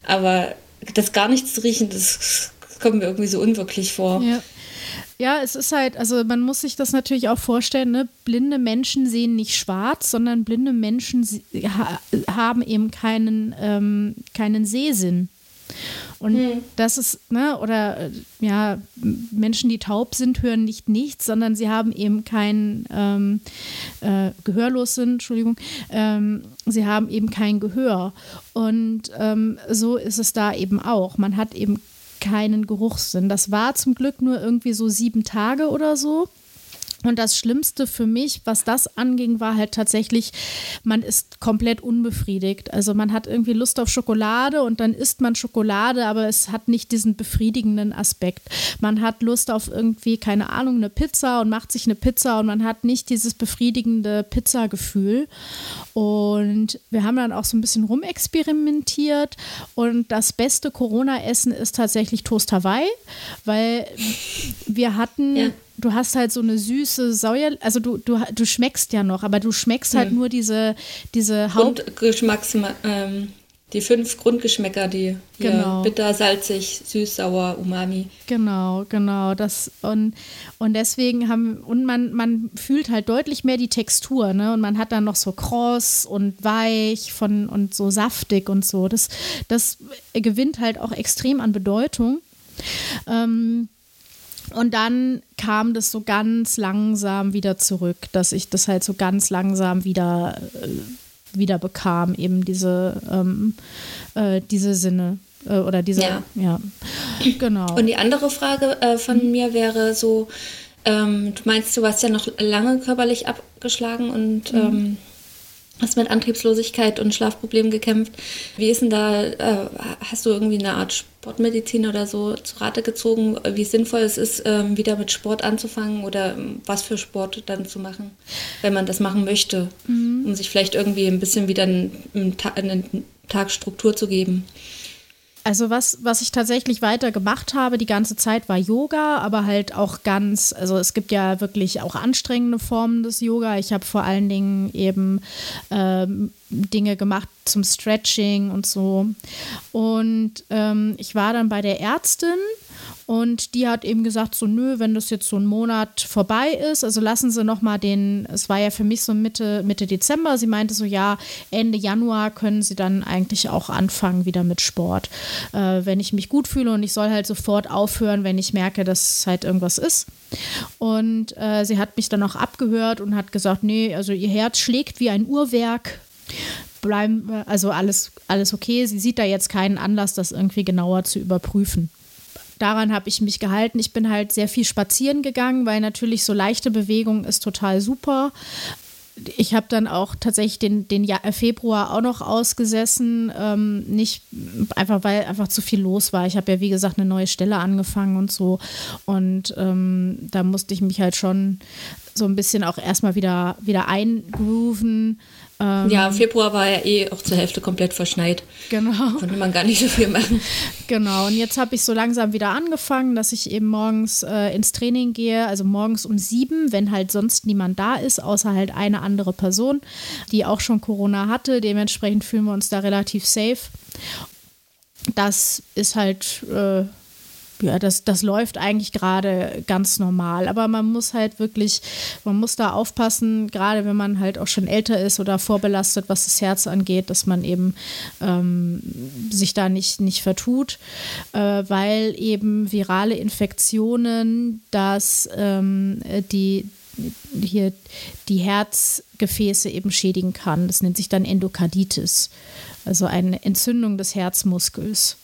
Aber das gar nichts zu riechen, das kommt mir irgendwie so unwirklich vor. Ja. Ja, es ist halt, also man muss sich das natürlich auch vorstellen, ne? blinde Menschen sehen nicht schwarz, sondern blinde Menschen ha haben eben keinen, ähm, keinen Sehsinn. Und hm. das ist, ne, oder äh, ja, Menschen, die taub sind, hören nicht nichts, sondern sie haben eben kein ähm, äh, gehörlos sind, Entschuldigung, ähm, sie haben eben kein Gehör. Und ähm, so ist es da eben auch. Man hat eben keinen Geruchssinn. Das war zum Glück nur irgendwie so sieben Tage oder so. Und das Schlimmste für mich, was das anging, war halt tatsächlich, man ist komplett unbefriedigt. Also man hat irgendwie Lust auf Schokolade und dann isst man Schokolade, aber es hat nicht diesen befriedigenden Aspekt. Man hat Lust auf irgendwie, keine Ahnung, eine Pizza und macht sich eine Pizza und man hat nicht dieses befriedigende Pizzagefühl. Und wir haben dann auch so ein bisschen rumexperimentiert und das beste Corona-Essen ist tatsächlich Toast Hawaii, weil wir hatten ja du hast halt so eine süße Säuer, also du, du, du schmeckst ja noch, aber du schmeckst halt hm. nur diese, diese Haupt... Grundgeschmacks, ähm, die fünf Grundgeschmäcker, die genau. bitter, salzig, süß, sauer, umami. Genau, genau. Das, und, und deswegen haben, und man, man fühlt halt deutlich mehr die Textur, ne? Und man hat dann noch so kross und weich von und so saftig und so. Das, das gewinnt halt auch extrem an Bedeutung. Ähm, und dann kam das so ganz langsam wieder zurück, dass ich das halt so ganz langsam wieder, äh, wieder bekam, eben diese, ähm, äh, diese Sinne äh, oder diese, ja. ja. genau. Und die andere Frage äh, von mir wäre so, ähm, du meinst, du warst ja noch lange körperlich abgeschlagen und mhm. ähm, hast mit Antriebslosigkeit und Schlafproblemen gekämpft. Wie ist denn da, äh, hast du irgendwie eine Art Sportmedizin oder so zu Rate gezogen, wie sinnvoll es ist, ähm, wieder mit Sport anzufangen oder ähm, was für Sport dann zu machen, wenn man das machen möchte, mhm. um sich vielleicht irgendwie ein bisschen wieder einen, einen Tag Struktur zu geben? Also was, was ich tatsächlich weiter gemacht habe die ganze Zeit war Yoga, aber halt auch ganz, also es gibt ja wirklich auch anstrengende Formen des Yoga. Ich habe vor allen Dingen eben ähm, Dinge gemacht zum Stretching und so. Und ähm, ich war dann bei der Ärztin und die hat eben gesagt, so nö, wenn das jetzt so ein Monat vorbei ist, also lassen Sie noch mal den, es war ja für mich so Mitte, Mitte Dezember, sie meinte so, ja, Ende Januar können Sie dann eigentlich auch anfangen wieder mit Sport. Äh, wenn ich mich gut fühle und ich soll halt sofort aufhören, wenn ich merke, dass halt irgendwas ist. Und äh, sie hat mich dann auch abgehört und hat gesagt, nee, also ihr Herz schlägt wie ein Uhrwerk. Bleiben, also alles, alles okay. Sie sieht da jetzt keinen Anlass, das irgendwie genauer zu überprüfen daran habe ich mich gehalten. Ich bin halt sehr viel spazieren gegangen, weil natürlich so leichte Bewegung ist total super. Ich habe dann auch tatsächlich den, den Jahr, Februar auch noch ausgesessen, ähm, nicht einfach, weil einfach zu viel los war. Ich habe ja, wie gesagt, eine neue Stelle angefangen und so. Und ähm, da musste ich mich halt schon so ein bisschen auch erstmal wieder, wieder eingrooven. Ähm, ja, Februar war ja eh auch zur Hälfte komplett verschneit. Genau. Konnte man gar nicht so viel machen. Genau, und jetzt habe ich so langsam wieder angefangen, dass ich eben morgens äh, ins Training gehe, also morgens um sieben, wenn halt sonst niemand da ist, außer halt eine andere Person, die auch schon Corona hatte. Dementsprechend fühlen wir uns da relativ safe. Das ist halt. Äh, ja, das, das läuft eigentlich gerade ganz normal. Aber man muss halt wirklich, man muss da aufpassen, gerade wenn man halt auch schon älter ist oder vorbelastet, was das Herz angeht, dass man eben ähm, sich da nicht, nicht vertut, äh, weil eben virale Infektionen, dass ähm, die hier die Herzgefäße eben schädigen kann. Das nennt sich dann Endokarditis, also eine Entzündung des Herzmuskels.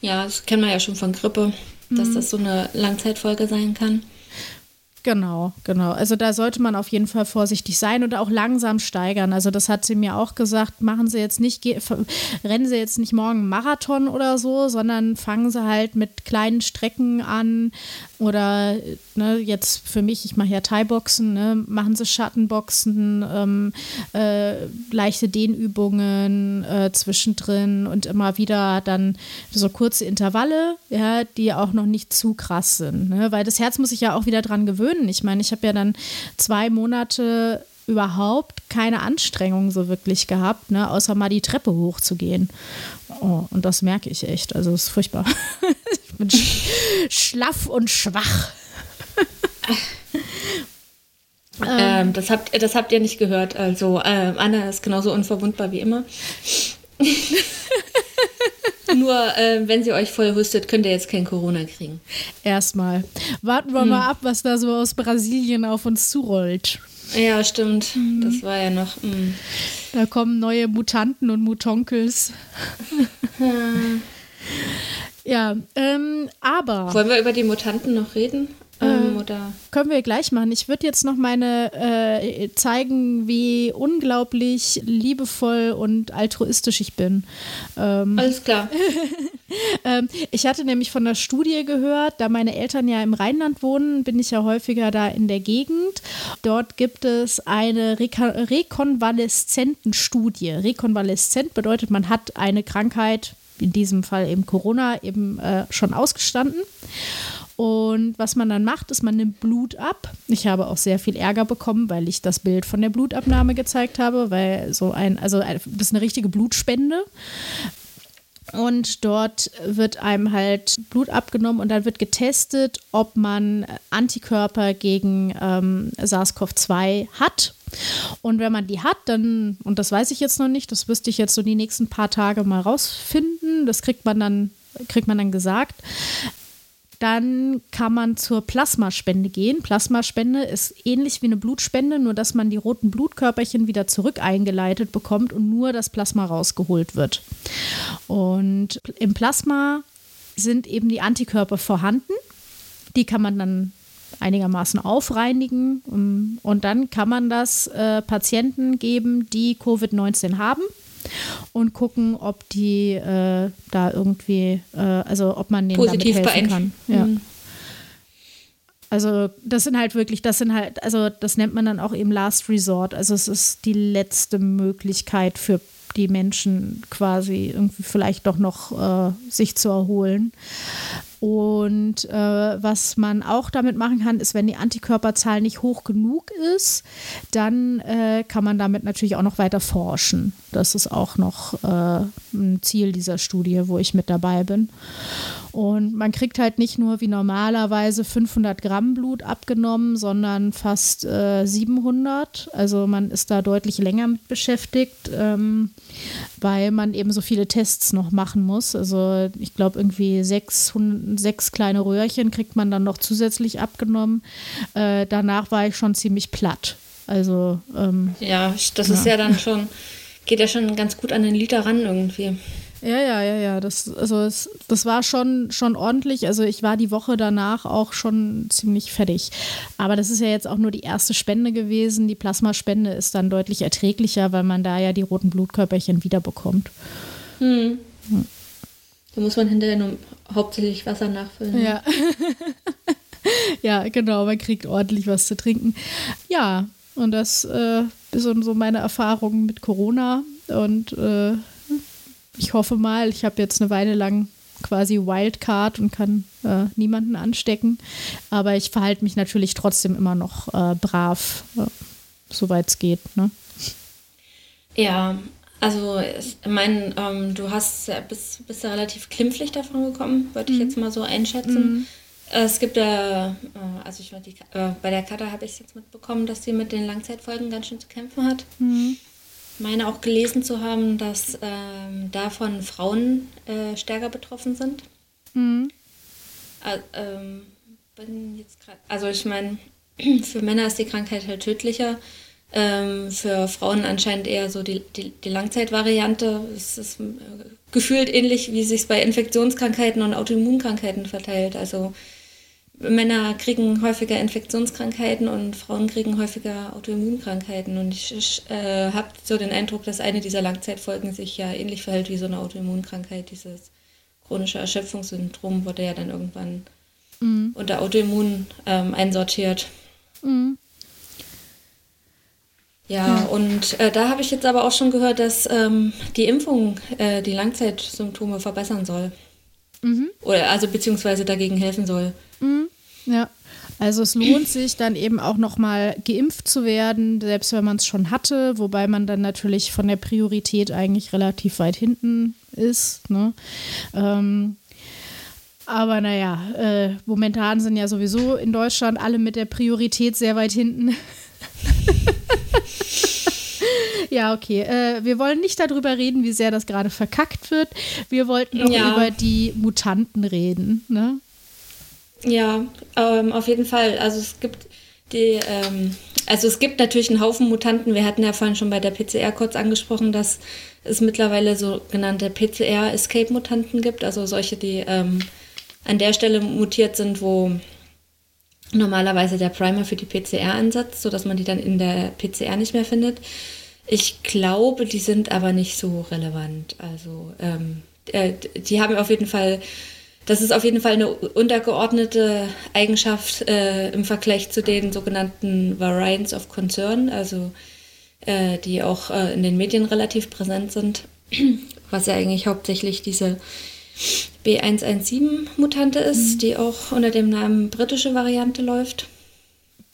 Ja, das kennen wir ja schon von Grippe, dass mhm. das so eine Langzeitfolge sein kann. Genau, genau. Also da sollte man auf jeden Fall vorsichtig sein und auch langsam steigern. Also das hat sie mir auch gesagt, machen Sie jetzt nicht, rennen Sie jetzt nicht morgen Marathon oder so, sondern fangen Sie halt mit kleinen Strecken an oder ne, jetzt für mich, ich mache ja Thai-Boxen, ne, machen Sie Schattenboxen, ähm, äh, leichte Dehnübungen äh, zwischendrin und immer wieder dann so kurze Intervalle, ja, die auch noch nicht zu krass sind, ne? weil das Herz muss sich ja auch wieder dran gewöhnen gewöhnen. Ich meine, ich habe ja dann zwei Monate überhaupt keine Anstrengung so wirklich gehabt, ne, außer mal die Treppe hochzugehen. Oh, und das merke ich echt. Also es ist furchtbar. ich bin sch schlaff und schwach. ähm, das, habt, das habt ihr nicht gehört. Also ähm, Anna ist genauso unverwundbar wie immer. Nur äh, wenn sie euch voll rüstet, könnt ihr jetzt kein Corona kriegen. Erstmal. Warten wir hm. mal ab, was da so aus Brasilien auf uns zurollt. Ja, stimmt. Mhm. Das war ja noch. Mh. Hm. Da kommen neue Mutanten und Mutonkels. ja, ähm, aber. Wollen wir über die Mutanten noch reden? Ähm, äh, oder? Können wir gleich machen. Ich würde jetzt noch meine äh, zeigen, wie unglaublich liebevoll und altruistisch ich bin. Ähm, Alles klar. ähm, ich hatte nämlich von der Studie gehört, da meine Eltern ja im Rheinland wohnen, bin ich ja häufiger da in der Gegend. Dort gibt es eine Reka Rekonvaleszentenstudie. Rekonvaleszent bedeutet, man hat eine Krankheit, in diesem Fall eben Corona, eben äh, schon ausgestanden. Und was man dann macht, ist, man nimmt Blut ab. Ich habe auch sehr viel Ärger bekommen, weil ich das Bild von der Blutabnahme gezeigt habe, weil so ein, also das ist eine richtige Blutspende. Und dort wird einem halt Blut abgenommen und dann wird getestet, ob man Antikörper gegen ähm, SARS-CoV-2 hat. Und wenn man die hat, dann, und das weiß ich jetzt noch nicht, das wüsste ich jetzt so die nächsten paar Tage mal rausfinden, das kriegt man dann kriegt man dann gesagt, dann kann man zur Plasmaspende gehen. Plasmaspende ist ähnlich wie eine Blutspende, nur dass man die roten Blutkörperchen wieder zurück eingeleitet bekommt und nur das Plasma rausgeholt wird. Und im Plasma sind eben die Antikörper vorhanden. Die kann man dann einigermaßen aufreinigen und dann kann man das äh, Patienten geben, die Covid-19 haben und gucken, ob die äh, da irgendwie, äh, also ob man denen Positiv damit helfen kann. Ja. Mhm. Also das sind halt wirklich, das sind halt, also das nennt man dann auch eben Last Resort. Also es ist die letzte Möglichkeit für die Menschen quasi irgendwie vielleicht doch noch äh, sich zu erholen. Und äh, was man auch damit machen kann, ist, wenn die Antikörperzahl nicht hoch genug ist, dann äh, kann man damit natürlich auch noch weiter forschen. Das ist auch noch äh, ein Ziel dieser Studie, wo ich mit dabei bin. Und man kriegt halt nicht nur wie normalerweise 500 Gramm Blut abgenommen, sondern fast äh, 700. Also man ist da deutlich länger mit beschäftigt, ähm, weil man eben so viele Tests noch machen muss. Also ich glaube irgendwie 600, sechs kleine Röhrchen kriegt man dann noch zusätzlich abgenommen. Äh, danach war ich schon ziemlich platt. Also ähm, ja, das ja. ist ja dann schon, geht ja schon ganz gut an den Liter ran irgendwie. Ja, ja, ja, ja. Das, also es, das war schon, schon ordentlich. Also ich war die Woche danach auch schon ziemlich fertig. Aber das ist ja jetzt auch nur die erste Spende gewesen. Die Plasmaspende ist dann deutlich erträglicher, weil man da ja die roten Blutkörperchen wiederbekommt. Hm. Hm. Da muss man hinterher nur hauptsächlich Wasser nachfüllen. Ja. ja, genau, man kriegt ordentlich was zu trinken. Ja, und das äh, sind so meine Erfahrungen mit Corona. Und äh, ich hoffe mal, ich habe jetzt eine Weile lang quasi Wildcard und kann äh, niemanden anstecken. Aber ich verhalte mich natürlich trotzdem immer noch äh, brav, äh, soweit es geht. Ne? Ja, also ich meine, ähm, du hast bist, bist ja relativ klimpflich davon gekommen, würde ich mhm. jetzt mal so einschätzen. Mhm. Es gibt ja, äh, also ich meine, äh, bei der Kata habe ich jetzt mitbekommen, dass sie mit den Langzeitfolgen ganz schön zu kämpfen hat. Mhm meine auch gelesen zu haben, dass ähm, davon Frauen äh, stärker betroffen sind. Mhm. Also, ähm, also ich meine, für Männer ist die Krankheit halt tödlicher. Ähm, für Frauen anscheinend eher so die, die, die Langzeitvariante. Es ist äh, gefühlt ähnlich, wie sich es bei Infektionskrankheiten und Autoimmunkrankheiten verteilt. Also Männer kriegen häufiger Infektionskrankheiten und Frauen kriegen häufiger Autoimmunkrankheiten. Und ich, ich äh, habe so den Eindruck, dass eine dieser Langzeitfolgen sich ja ähnlich verhält wie so eine Autoimmunkrankheit. Dieses chronische Erschöpfungssyndrom wurde ja dann irgendwann mhm. unter Autoimmun ähm, einsortiert. Mhm. Ja, und äh, da habe ich jetzt aber auch schon gehört, dass ähm, die Impfung äh, die Langzeitsymptome verbessern soll. Mhm. Oder also beziehungsweise dagegen helfen soll. Mhm. Ja. Also es lohnt sich dann eben auch nochmal geimpft zu werden, selbst wenn man es schon hatte, wobei man dann natürlich von der Priorität eigentlich relativ weit hinten ist. Ne? Ähm, aber naja, äh, momentan sind ja sowieso in Deutschland alle mit der Priorität sehr weit hinten. ja, okay. Äh, wir wollen nicht darüber reden, wie sehr das gerade verkackt wird. Wir wollten noch ja. über die Mutanten reden. Ne? Ja, ähm, auf jeden Fall. Also es gibt die, ähm, also es gibt natürlich einen Haufen Mutanten. Wir hatten ja vorhin schon bei der PCR kurz angesprochen, dass es mittlerweile sogenannte PCR-Escape-Mutanten gibt, also solche, die ähm, an der Stelle mutiert sind, wo normalerweise der Primer für die PCR ansetzt, sodass man die dann in der PCR nicht mehr findet. Ich glaube, die sind aber nicht so relevant. Also ähm, äh, die haben auf jeden Fall das ist auf jeden Fall eine untergeordnete Eigenschaft äh, im Vergleich zu den sogenannten Variants of Concern, also äh, die auch äh, in den Medien relativ präsent sind, was ja eigentlich hauptsächlich diese B117-Mutante ist, mhm. die auch unter dem Namen britische Variante läuft.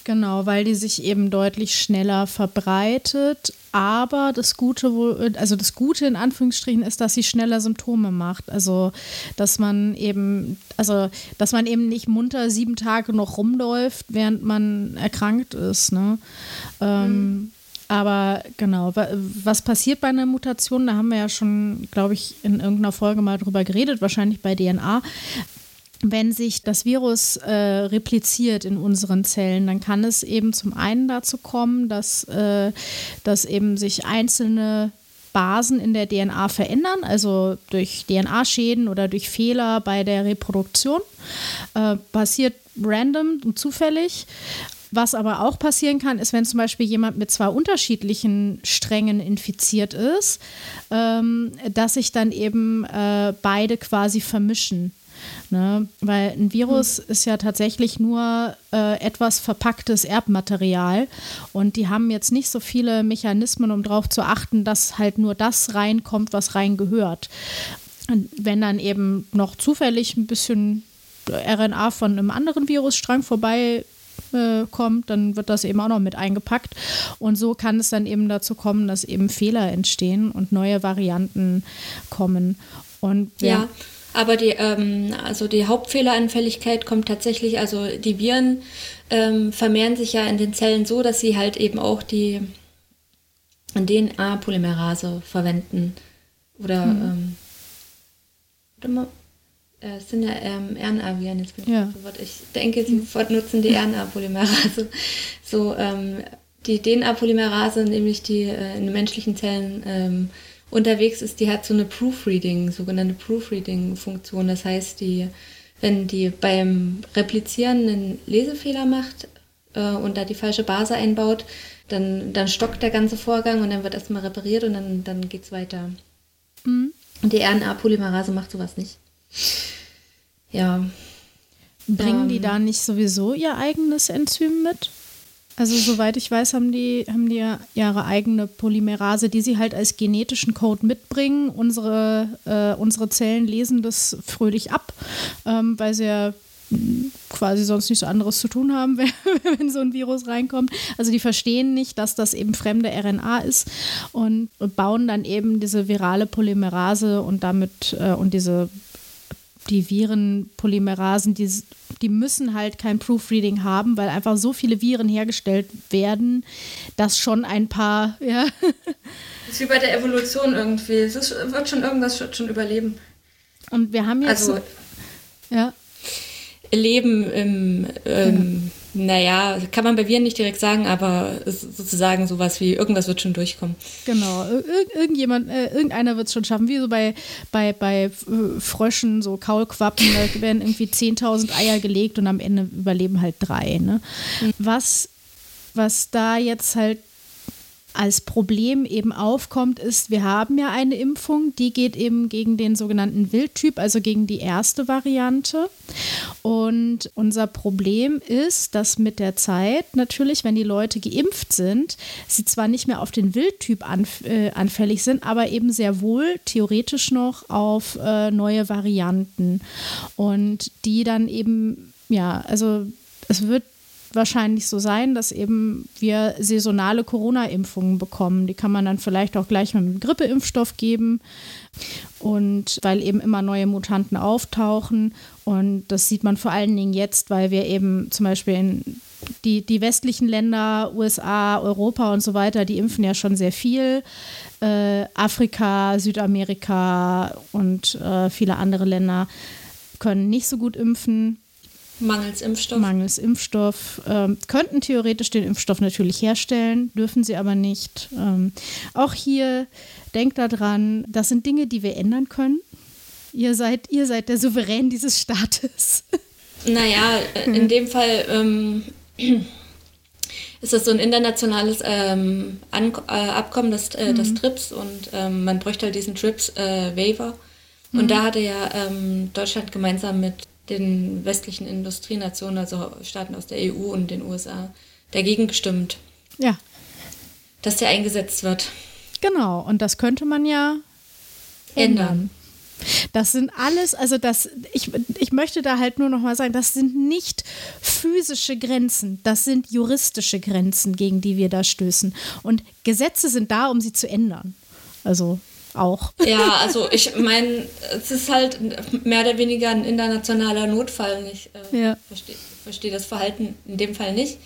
Genau, weil die sich eben deutlich schneller verbreitet. Aber das Gute, also das Gute in Anführungsstrichen ist, dass sie schneller Symptome macht. Also, dass man eben, also, dass man eben nicht munter sieben Tage noch rumläuft, während man erkrankt ist. Ne? Ähm, mhm. Aber genau, was passiert bei einer Mutation? Da haben wir ja schon, glaube ich, in irgendeiner Folge mal drüber geredet, wahrscheinlich bei DNA wenn sich das Virus äh, repliziert in unseren Zellen, dann kann es eben zum einen dazu kommen, dass, äh, dass eben sich einzelne Basen in der DNA verändern, also durch DNA-Schäden oder durch Fehler bei der Reproduktion. Äh, passiert random und zufällig. Was aber auch passieren kann, ist, wenn zum Beispiel jemand mit zwei unterschiedlichen Strängen infiziert ist, ähm, dass sich dann eben äh, beide quasi vermischen. Ne? Weil ein Virus mhm. ist ja tatsächlich nur äh, etwas verpacktes Erbmaterial und die haben jetzt nicht so viele Mechanismen, um darauf zu achten, dass halt nur das reinkommt, was rein gehört. Und wenn dann eben noch zufällig ein bisschen RNA von einem anderen Virusstrang vorbei äh, kommt, dann wird das eben auch noch mit eingepackt. Und so kann es dann eben dazu kommen, dass eben Fehler entstehen und neue Varianten kommen. Und ja, aber die, ähm, also die Hauptfehleranfälligkeit kommt tatsächlich, also die Viren ähm, vermehren sich ja in den Zellen so, dass sie halt eben auch die DNA-Polymerase verwenden. Oder, mhm. ähm, warte mal, äh, es sind ja ähm, RNA-Viren, jetzt bin ich ja. verwirrt. Ich denke, sie nutzen die RNA-Polymerase. So, ähm, die DNA-Polymerase, nämlich die äh, in menschlichen Zellen ähm, unterwegs ist, die hat so eine Proofreading, sogenannte Proofreading-Funktion. Das heißt, die, wenn die beim Replizieren einen Lesefehler macht äh, und da die falsche Base einbaut, dann, dann stockt der ganze Vorgang und dann wird erstmal repariert und dann, dann geht es weiter. Mhm. Und die RNA-Polymerase macht sowas nicht. Ja. Bringen ähm, die da nicht sowieso ihr eigenes Enzym mit? Also soweit ich weiß, haben die, haben die ja ihre eigene Polymerase, die sie halt als genetischen Code mitbringen. Unsere, äh, unsere Zellen lesen das fröhlich ab, ähm, weil sie ja quasi sonst nichts anderes zu tun haben, wenn so ein Virus reinkommt. Also die verstehen nicht, dass das eben fremde RNA ist und bauen dann eben diese virale Polymerase und damit äh, und diese die Virenpolymerasen, die, die müssen halt kein Proofreading haben, weil einfach so viele Viren hergestellt werden, dass schon ein paar, ja. Das ist wie bei der Evolution irgendwie. Es ist, wird schon irgendwas wird schon überleben. Und wir haben jetzt. Also, ja. Leben im, ähm, Naja, kann man bei Viren nicht direkt sagen, aber sozusagen sowas wie irgendwas wird schon durchkommen. Genau, Ir irgendjemand, äh, irgendeiner wird es schon schaffen, wie so bei, bei, bei äh, Fröschen, so Kaulquappen, da werden irgendwie 10.000 Eier gelegt und am Ende überleben halt drei. Ne? Mhm. Was, was da jetzt halt als Problem eben aufkommt, ist, wir haben ja eine Impfung, die geht eben gegen den sogenannten Wildtyp, also gegen die erste Variante. Und unser Problem ist, dass mit der Zeit natürlich, wenn die Leute geimpft sind, sie zwar nicht mehr auf den Wildtyp anf äh, anfällig sind, aber eben sehr wohl theoretisch noch auf äh, neue Varianten. Und die dann eben, ja, also es wird wahrscheinlich so sein, dass eben wir saisonale Corona-Impfungen bekommen. Die kann man dann vielleicht auch gleich mit einem Grippeimpfstoff geben. Und weil eben immer neue Mutanten auftauchen. Und das sieht man vor allen Dingen jetzt, weil wir eben zum Beispiel in die, die westlichen Länder, USA, Europa und so weiter, die impfen ja schon sehr viel. Äh, Afrika, Südamerika und äh, viele andere Länder können nicht so gut impfen. Mangels Impfstoff. Mangels Impfstoff. Ähm, könnten theoretisch den Impfstoff natürlich herstellen, dürfen sie aber nicht. Ähm, auch hier denkt daran, das sind Dinge, die wir ändern können. Ihr seid, ihr seid der Souverän dieses Staates. Naja, in dem Fall ähm, ist das so ein internationales ähm, An äh, Abkommen, das, äh, mhm. das TRIPS, und ähm, man bräuchte halt diesen TRIPS-Waiver. Äh, und mhm. da hatte ja ähm, Deutschland gemeinsam mit den westlichen Industrienationen, also Staaten aus der EU und den USA, dagegen gestimmt. Ja. Dass der eingesetzt wird. Genau, und das könnte man ja ändern. ändern. Das sind alles, also das, ich, ich möchte da halt nur noch mal sagen, das sind nicht physische Grenzen, das sind juristische Grenzen, gegen die wir da stößen. Und Gesetze sind da, um sie zu ändern. Also auch. Ja, also ich meine, es ist halt mehr oder weniger ein internationaler Notfall. Ich äh, ja. verstehe versteh das Verhalten in dem Fall nicht.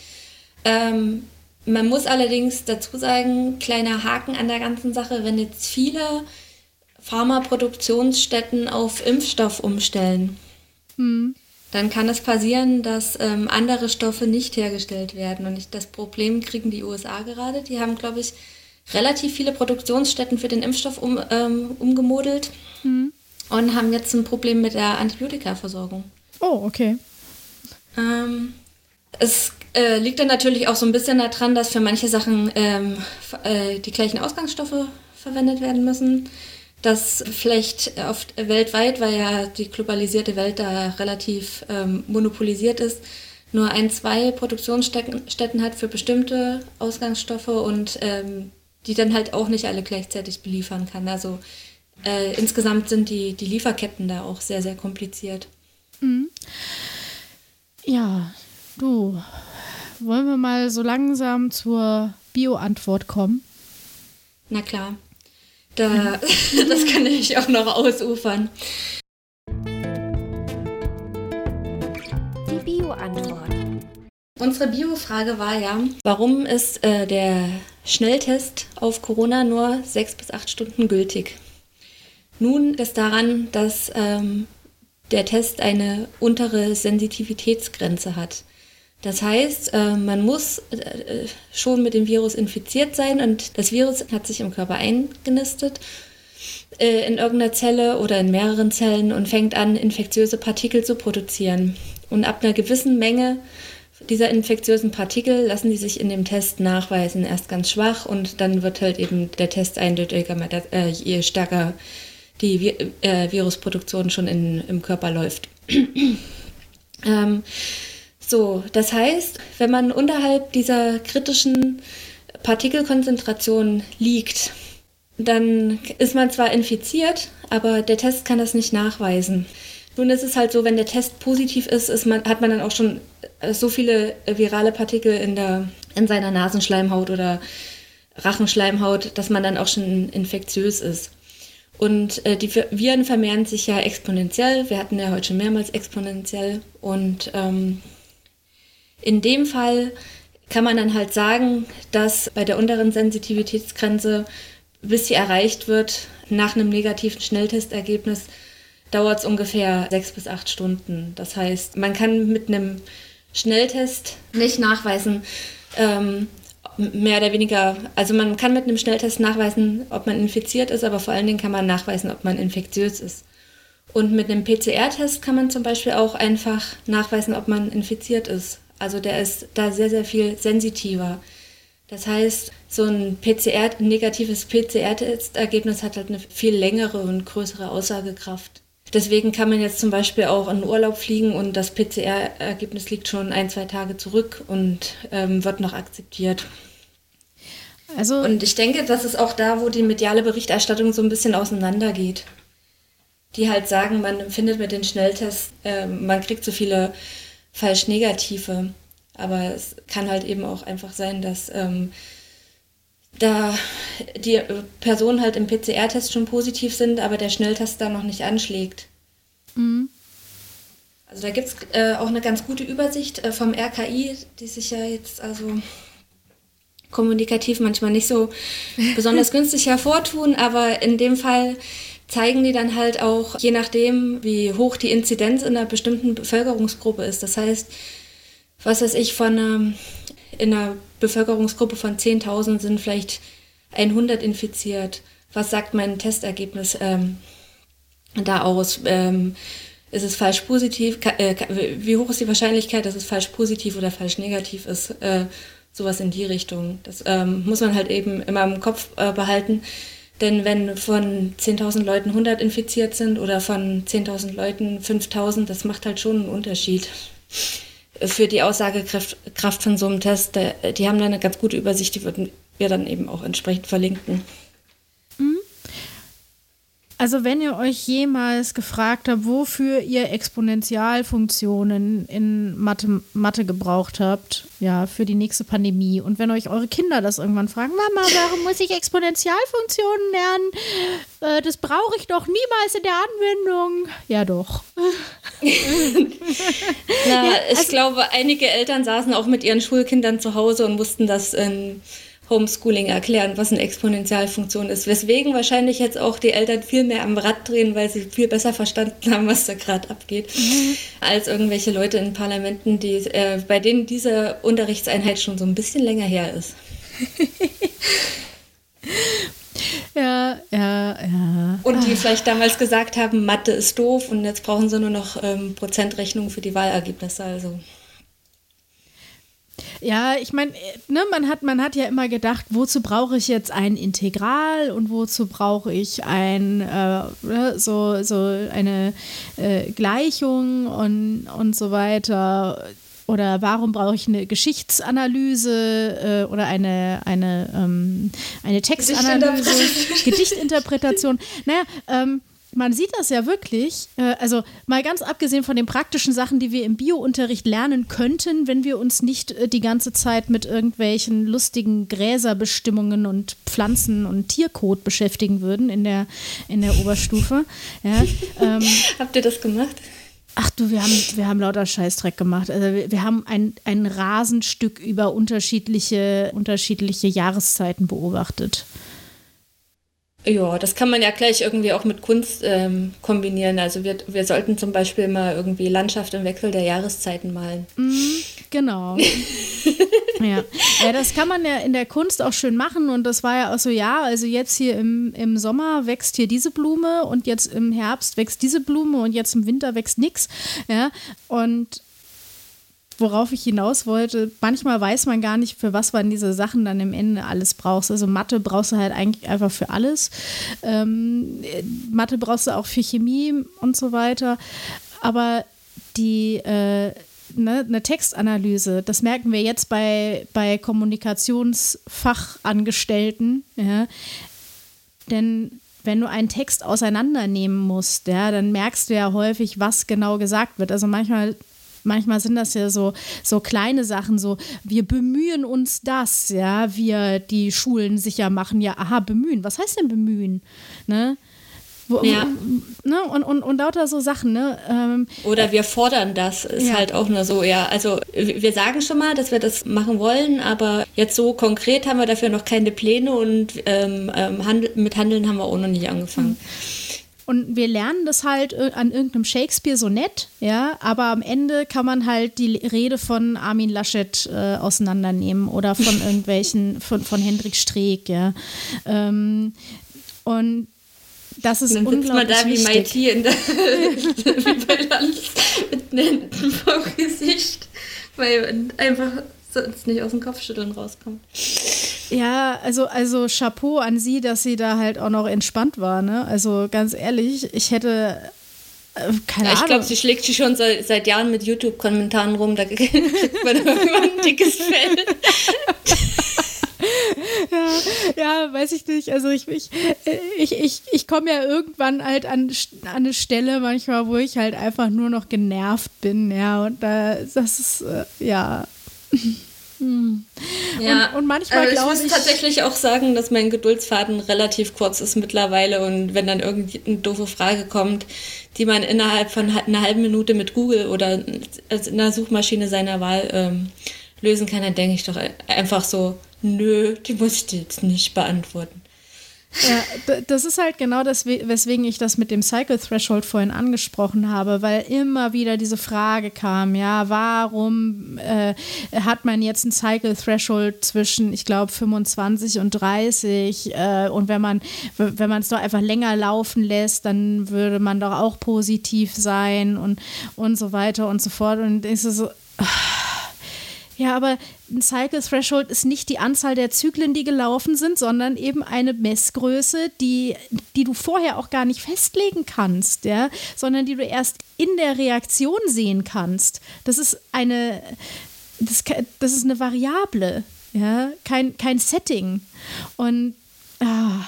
Ähm, man muss allerdings dazu sagen, kleiner Haken an der ganzen Sache, wenn jetzt viele Pharmaproduktionsstätten auf Impfstoff umstellen, hm. dann kann es passieren, dass ähm, andere Stoffe nicht hergestellt werden. Und ich, das Problem kriegen die USA gerade. Die haben, glaube ich, relativ viele Produktionsstätten für den Impfstoff um, ähm, umgemodelt mhm. und haben jetzt ein Problem mit der Antibiotikaversorgung. Oh, okay. Ähm, es äh, liegt dann natürlich auch so ein bisschen daran, dass für manche Sachen ähm, äh, die gleichen Ausgangsstoffe verwendet werden müssen. Dass vielleicht oft weltweit, weil ja die globalisierte Welt da relativ ähm, monopolisiert ist, nur ein, zwei Produktionsstätten hat für bestimmte Ausgangsstoffe und ähm, die dann halt auch nicht alle gleichzeitig beliefern kann. Also äh, insgesamt sind die, die Lieferketten da auch sehr, sehr kompliziert. Mhm. Ja, du, wollen wir mal so langsam zur Bio-Antwort kommen? Na klar. Da, das kann ich auch noch ausufern. Die Bio-Antwort. Unsere Bio-Frage war ja, warum ist äh, der Schnelltest auf Corona nur sechs bis acht Stunden gültig? Nun ist daran, dass ähm, der Test eine untere Sensitivitätsgrenze hat. Das heißt, äh, man muss äh, schon mit dem Virus infiziert sein und das Virus hat sich im Körper eingenistet äh, in irgendeiner Zelle oder in mehreren Zellen und fängt an, infektiöse Partikel zu produzieren. Und ab einer gewissen Menge dieser infektiösen Partikel lassen die sich in dem Test nachweisen. Erst ganz schwach und dann wird halt eben der Test eindeutiger, äh, je stärker die äh, Virusproduktion schon in, im Körper läuft. ähm, so, das heißt, wenn man unterhalb dieser kritischen Partikelkonzentration liegt, dann ist man zwar infiziert, aber der Test kann das nicht nachweisen. Nun ist es halt so, wenn der Test positiv ist, ist man, hat man dann auch schon äh, so viele äh, virale Partikel in, der, in seiner Nasenschleimhaut oder Rachenschleimhaut, dass man dann auch schon infektiös ist. Und äh, die Viren vermehren sich ja exponentiell. Wir hatten ja heute schon mehrmals exponentiell. Und ähm, in dem Fall kann man dann halt sagen, dass bei der unteren Sensitivitätsgrenze, bis sie erreicht wird, nach einem negativen Schnelltestergebnis, dauert es ungefähr sechs bis acht Stunden. Das heißt, man kann mit einem Schnelltest nicht nachweisen, ähm, mehr oder weniger, also man kann mit einem Schnelltest nachweisen, ob man infiziert ist, aber vor allen Dingen kann man nachweisen, ob man infektiös ist. Und mit einem PCR-Test kann man zum Beispiel auch einfach nachweisen, ob man infiziert ist. Also der ist da sehr, sehr viel sensitiver. Das heißt, so ein PCR, ein negatives PCR-Testergebnis hat halt eine viel längere und größere Aussagekraft. Deswegen kann man jetzt zum Beispiel auch in Urlaub fliegen und das PCR-Ergebnis liegt schon ein, zwei Tage zurück und ähm, wird noch akzeptiert. Also und ich denke, das ist auch da, wo die mediale Berichterstattung so ein bisschen auseinandergeht. Die halt sagen, man findet mit den Schnelltests, äh, man kriegt so viele falsch negative. Aber es kann halt eben auch einfach sein, dass ähm, da die Personen halt im PCR-Test schon positiv sind, aber der Schnelltest da noch nicht anschlägt. Mhm. Also da gibt es äh, auch eine ganz gute Übersicht äh, vom RKI, die sich ja jetzt also kommunikativ manchmal nicht so besonders günstig hervortun, aber in dem Fall zeigen die dann halt auch, je nachdem, wie hoch die Inzidenz in einer bestimmten Bevölkerungsgruppe ist. Das heißt, was weiß ich, von ähm, in einer Bevölkerungsgruppe von 10.000 sind vielleicht 100 infiziert. Was sagt mein Testergebnis ähm, da aus? Ähm, ist es falsch positiv? Äh, wie hoch ist die Wahrscheinlichkeit, dass es falsch positiv oder falsch negativ ist? Äh, sowas in die Richtung. Das ähm, muss man halt eben immer im Kopf äh, behalten. Denn wenn von 10.000 Leuten 100 infiziert sind oder von 10.000 Leuten 5.000, das macht halt schon einen Unterschied für die Aussagekraft von so einem Test. Die haben da eine ganz gute Übersicht, die würden wir dann eben auch entsprechend verlinken. Also wenn ihr euch jemals gefragt habt, wofür ihr Exponentialfunktionen in Mathe, Mathe gebraucht habt, ja, für die nächste Pandemie, und wenn euch eure Kinder das irgendwann fragen, Mama, warum muss ich Exponentialfunktionen lernen? Äh, das brauche ich doch niemals in der Anwendung. Ja, doch. Na, ja, also, ich glaube, einige Eltern saßen auch mit ihren Schulkindern zu Hause und mussten das in Homeschooling erklären, was eine Exponentialfunktion ist. Weswegen wahrscheinlich jetzt auch die Eltern viel mehr am Rad drehen, weil sie viel besser verstanden haben, was da gerade abgeht, mhm. als irgendwelche Leute in Parlamenten, die, äh, bei denen diese Unterrichtseinheit schon so ein bisschen länger her ist. Ja, ja, ja. Und die vielleicht damals gesagt haben, Mathe ist doof und jetzt brauchen sie nur noch ähm, Prozentrechnungen für die Wahlergebnisse. Also. Ja, ich meine, ne, man, hat, man hat ja immer gedacht, wozu brauche ich jetzt ein Integral und wozu brauche ich ein, äh, ne, so, so eine äh, Gleichung und, und so weiter. Oder warum brauche ich eine Geschichtsanalyse äh, oder eine, eine, ähm, eine Textanalyse, Gedichtinterpretation. naja, ähm, man sieht das ja wirklich, äh, also mal ganz abgesehen von den praktischen Sachen, die wir im Biounterricht lernen könnten, wenn wir uns nicht äh, die ganze Zeit mit irgendwelchen lustigen Gräserbestimmungen und Pflanzen und Tiercode beschäftigen würden in der, in der Oberstufe. Ja, ähm, Habt ihr das gemacht? Ach du, wir haben, wir haben lauter Scheißdreck gemacht. Also wir, wir haben ein, ein Rasenstück über unterschiedliche, unterschiedliche Jahreszeiten beobachtet. Ja, das kann man ja gleich irgendwie auch mit Kunst ähm, kombinieren. Also wir, wir sollten zum Beispiel mal irgendwie Landschaft im Wechsel der Jahreszeiten malen. Mm, genau. ja. ja, das kann man ja in der Kunst auch schön machen. Und das war ja auch so, ja, also jetzt hier im, im Sommer wächst hier diese Blume und jetzt im Herbst wächst diese Blume und jetzt im Winter wächst nichts. Ja, und worauf ich hinaus wollte, manchmal weiß man gar nicht, für was man diese Sachen dann im Ende alles brauchst. Also Mathe brauchst du halt eigentlich einfach für alles. Ähm, Mathe brauchst du auch für Chemie und so weiter. Aber die äh, ne, eine Textanalyse, das merken wir jetzt bei, bei Kommunikationsfachangestellten, ja, denn wenn du einen Text auseinandernehmen musst, ja, dann merkst du ja häufig, was genau gesagt wird. Also manchmal manchmal sind das ja so, so kleine Sachen, so wir bemühen uns das, ja, wir die Schulen sicher machen, ja, aha, bemühen. Was heißt denn bemühen? Ne? Wo, ja. ne? und, und, und lauter so Sachen. Ne? Ähm, Oder wir fordern das, ist ja. halt auch nur so, ja. Also wir sagen schon mal, dass wir das machen wollen, aber jetzt so konkret haben wir dafür noch keine Pläne und ähm, ähm, Handel, mit Handeln haben wir auch noch nicht angefangen. Und wir lernen das halt an irgendeinem Shakespeare-Sonett, ja, aber am Ende kann man halt die Rede von Armin Laschet äh, auseinandernehmen oder von irgendwelchen, von, von Hendrik Streeck, ja. Ähm, und das ist dann unglaublich man da wie wichtig. In der, wie bei Lanz mit vom Gesicht, weil einfach sonst nicht aus dem Kopfschütteln rauskommt. Ja, also, also Chapeau an sie, dass sie da halt auch noch entspannt war, ne? Also ganz ehrlich, ich hätte äh, keine Ja, ich Ahnung. glaube, sie schlägt sich schon seit, seit Jahren mit YouTube-Kommentaren rum, da kriegt man irgendwann ein dickes Fell. ja, weiß ich nicht. Also ich, ich, ich, ich, ich komme ja irgendwann halt an, an eine Stelle manchmal, wo ich halt einfach nur noch genervt bin, ja. Und da, das ist, äh, ja. Hm. Und, und manchmal also ich muss ich. tatsächlich auch sagen, dass mein Geduldsfaden relativ kurz ist mittlerweile und wenn dann irgendeine doofe Frage kommt, die man innerhalb von einer halben Minute mit Google oder in einer Suchmaschine seiner Wahl ähm, lösen kann, dann denke ich doch einfach so, nö, die muss ich dir jetzt nicht beantworten. Ja, das ist halt genau das, we- weswegen ich das mit dem Cycle Threshold vorhin angesprochen habe, weil immer wieder diese Frage kam, ja, warum äh, hat man jetzt ein Cycle Threshold zwischen, ich glaube, 25 und 30 äh, und wenn man wenn man es doch einfach länger laufen lässt, dann würde man doch auch positiv sein und, und so weiter und so fort. Und ist es so, ja, aber ein Cycle Threshold ist nicht die Anzahl der Zyklen, die gelaufen sind, sondern eben eine Messgröße, die, die du vorher auch gar nicht festlegen kannst, ja, sondern die du erst in der Reaktion sehen kannst. Das ist eine, das, das ist eine Variable, ja, kein, kein Setting. Und ah,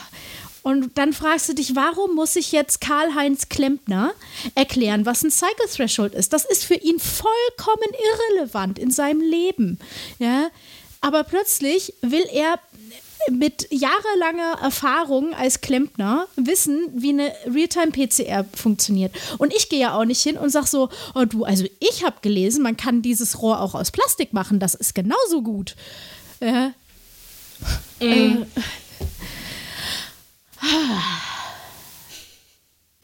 und dann fragst du dich, warum muss ich jetzt Karl-Heinz Klempner erklären, was ein Cycle Threshold ist? Das ist für ihn vollkommen irrelevant in seinem Leben. Ja? Aber plötzlich will er mit jahrelanger Erfahrung als Klempner wissen, wie eine Realtime-PCR funktioniert. Und ich gehe ja auch nicht hin und sage so, oh du, also ich habe gelesen, man kann dieses Rohr auch aus Plastik machen, das ist genauso gut. Ja. Äh,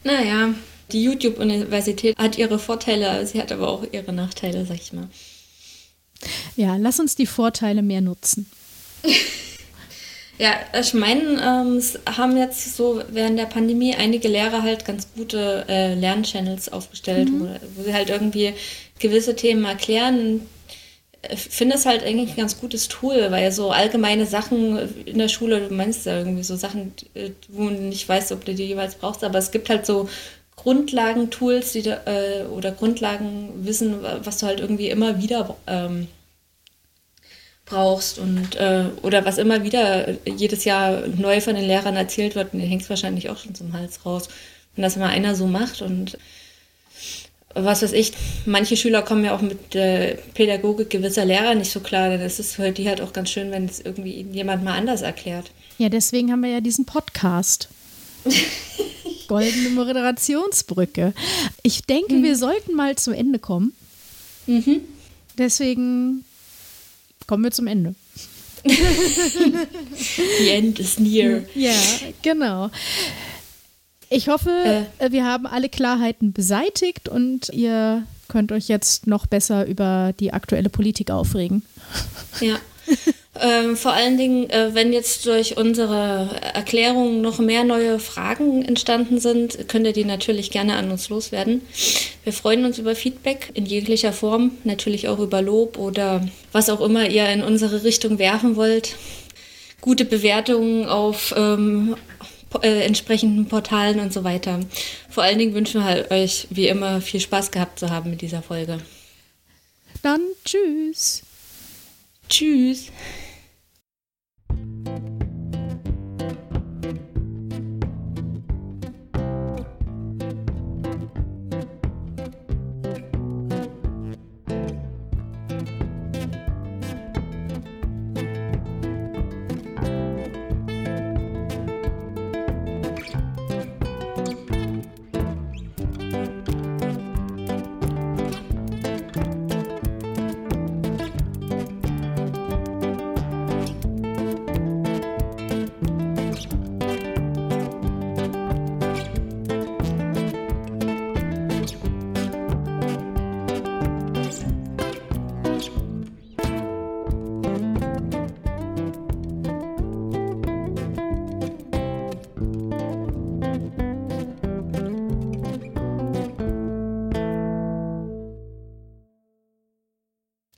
Naja, die YouTube-Universität hat ihre Vorteile, sie hat aber auch ihre Nachteile, sag ich mal. Ja, lass uns die Vorteile mehr nutzen. Ja, ich meine, ähm, es haben jetzt so während der Pandemie einige Lehrer halt ganz gute äh, Lernchannels aufgestellt, wo, wo sie halt irgendwie gewisse Themen erklären. Finde es halt eigentlich ein ganz gutes Tool, weil so allgemeine Sachen in der Schule, du meinst ja irgendwie so Sachen, äh, wo du nicht weißt, ob du die jeweils brauchst, aber es gibt halt so Grundlagentools die, äh, oder Grundlagenwissen, was du halt irgendwie immer wieder ähm, brauchst und äh, oder was immer wieder jedes Jahr neu von den Lehrern erzählt wird, und den hängst wahrscheinlich auch schon zum Hals raus. Wenn das mal einer so macht und was weiß ich, manche Schüler kommen ja auch mit der Pädagogik gewisser Lehrer nicht so klar, dann ist es für die halt auch ganz schön, wenn es irgendwie jemand mal anders erklärt. Ja, deswegen haben wir ja diesen Podcast. Goldene Moderationsbrücke. Ich denke, wir sollten mal zum Ende kommen. Mhm. Deswegen kommen wir zum Ende. The end is near. Ja, genau. Ich hoffe, äh, wir haben alle Klarheiten beseitigt und ihr könnt euch jetzt noch besser über die aktuelle Politik aufregen. Ja. ähm, vor allen Dingen, äh, wenn jetzt durch unsere Erklärungen noch mehr neue Fragen entstanden sind, könnt ihr die natürlich gerne an uns loswerden. Wir freuen uns über Feedback in jeglicher Form, natürlich auch über Lob oder was auch immer ihr in unsere Richtung werfen wollt. Gute Bewertungen auf ähm, äh, entsprechenden Portalen und so weiter. Vor allen Dingen wünschen wir halt euch wie immer viel Spaß gehabt zu haben mit dieser Folge. Dann tschüss. Tschüss.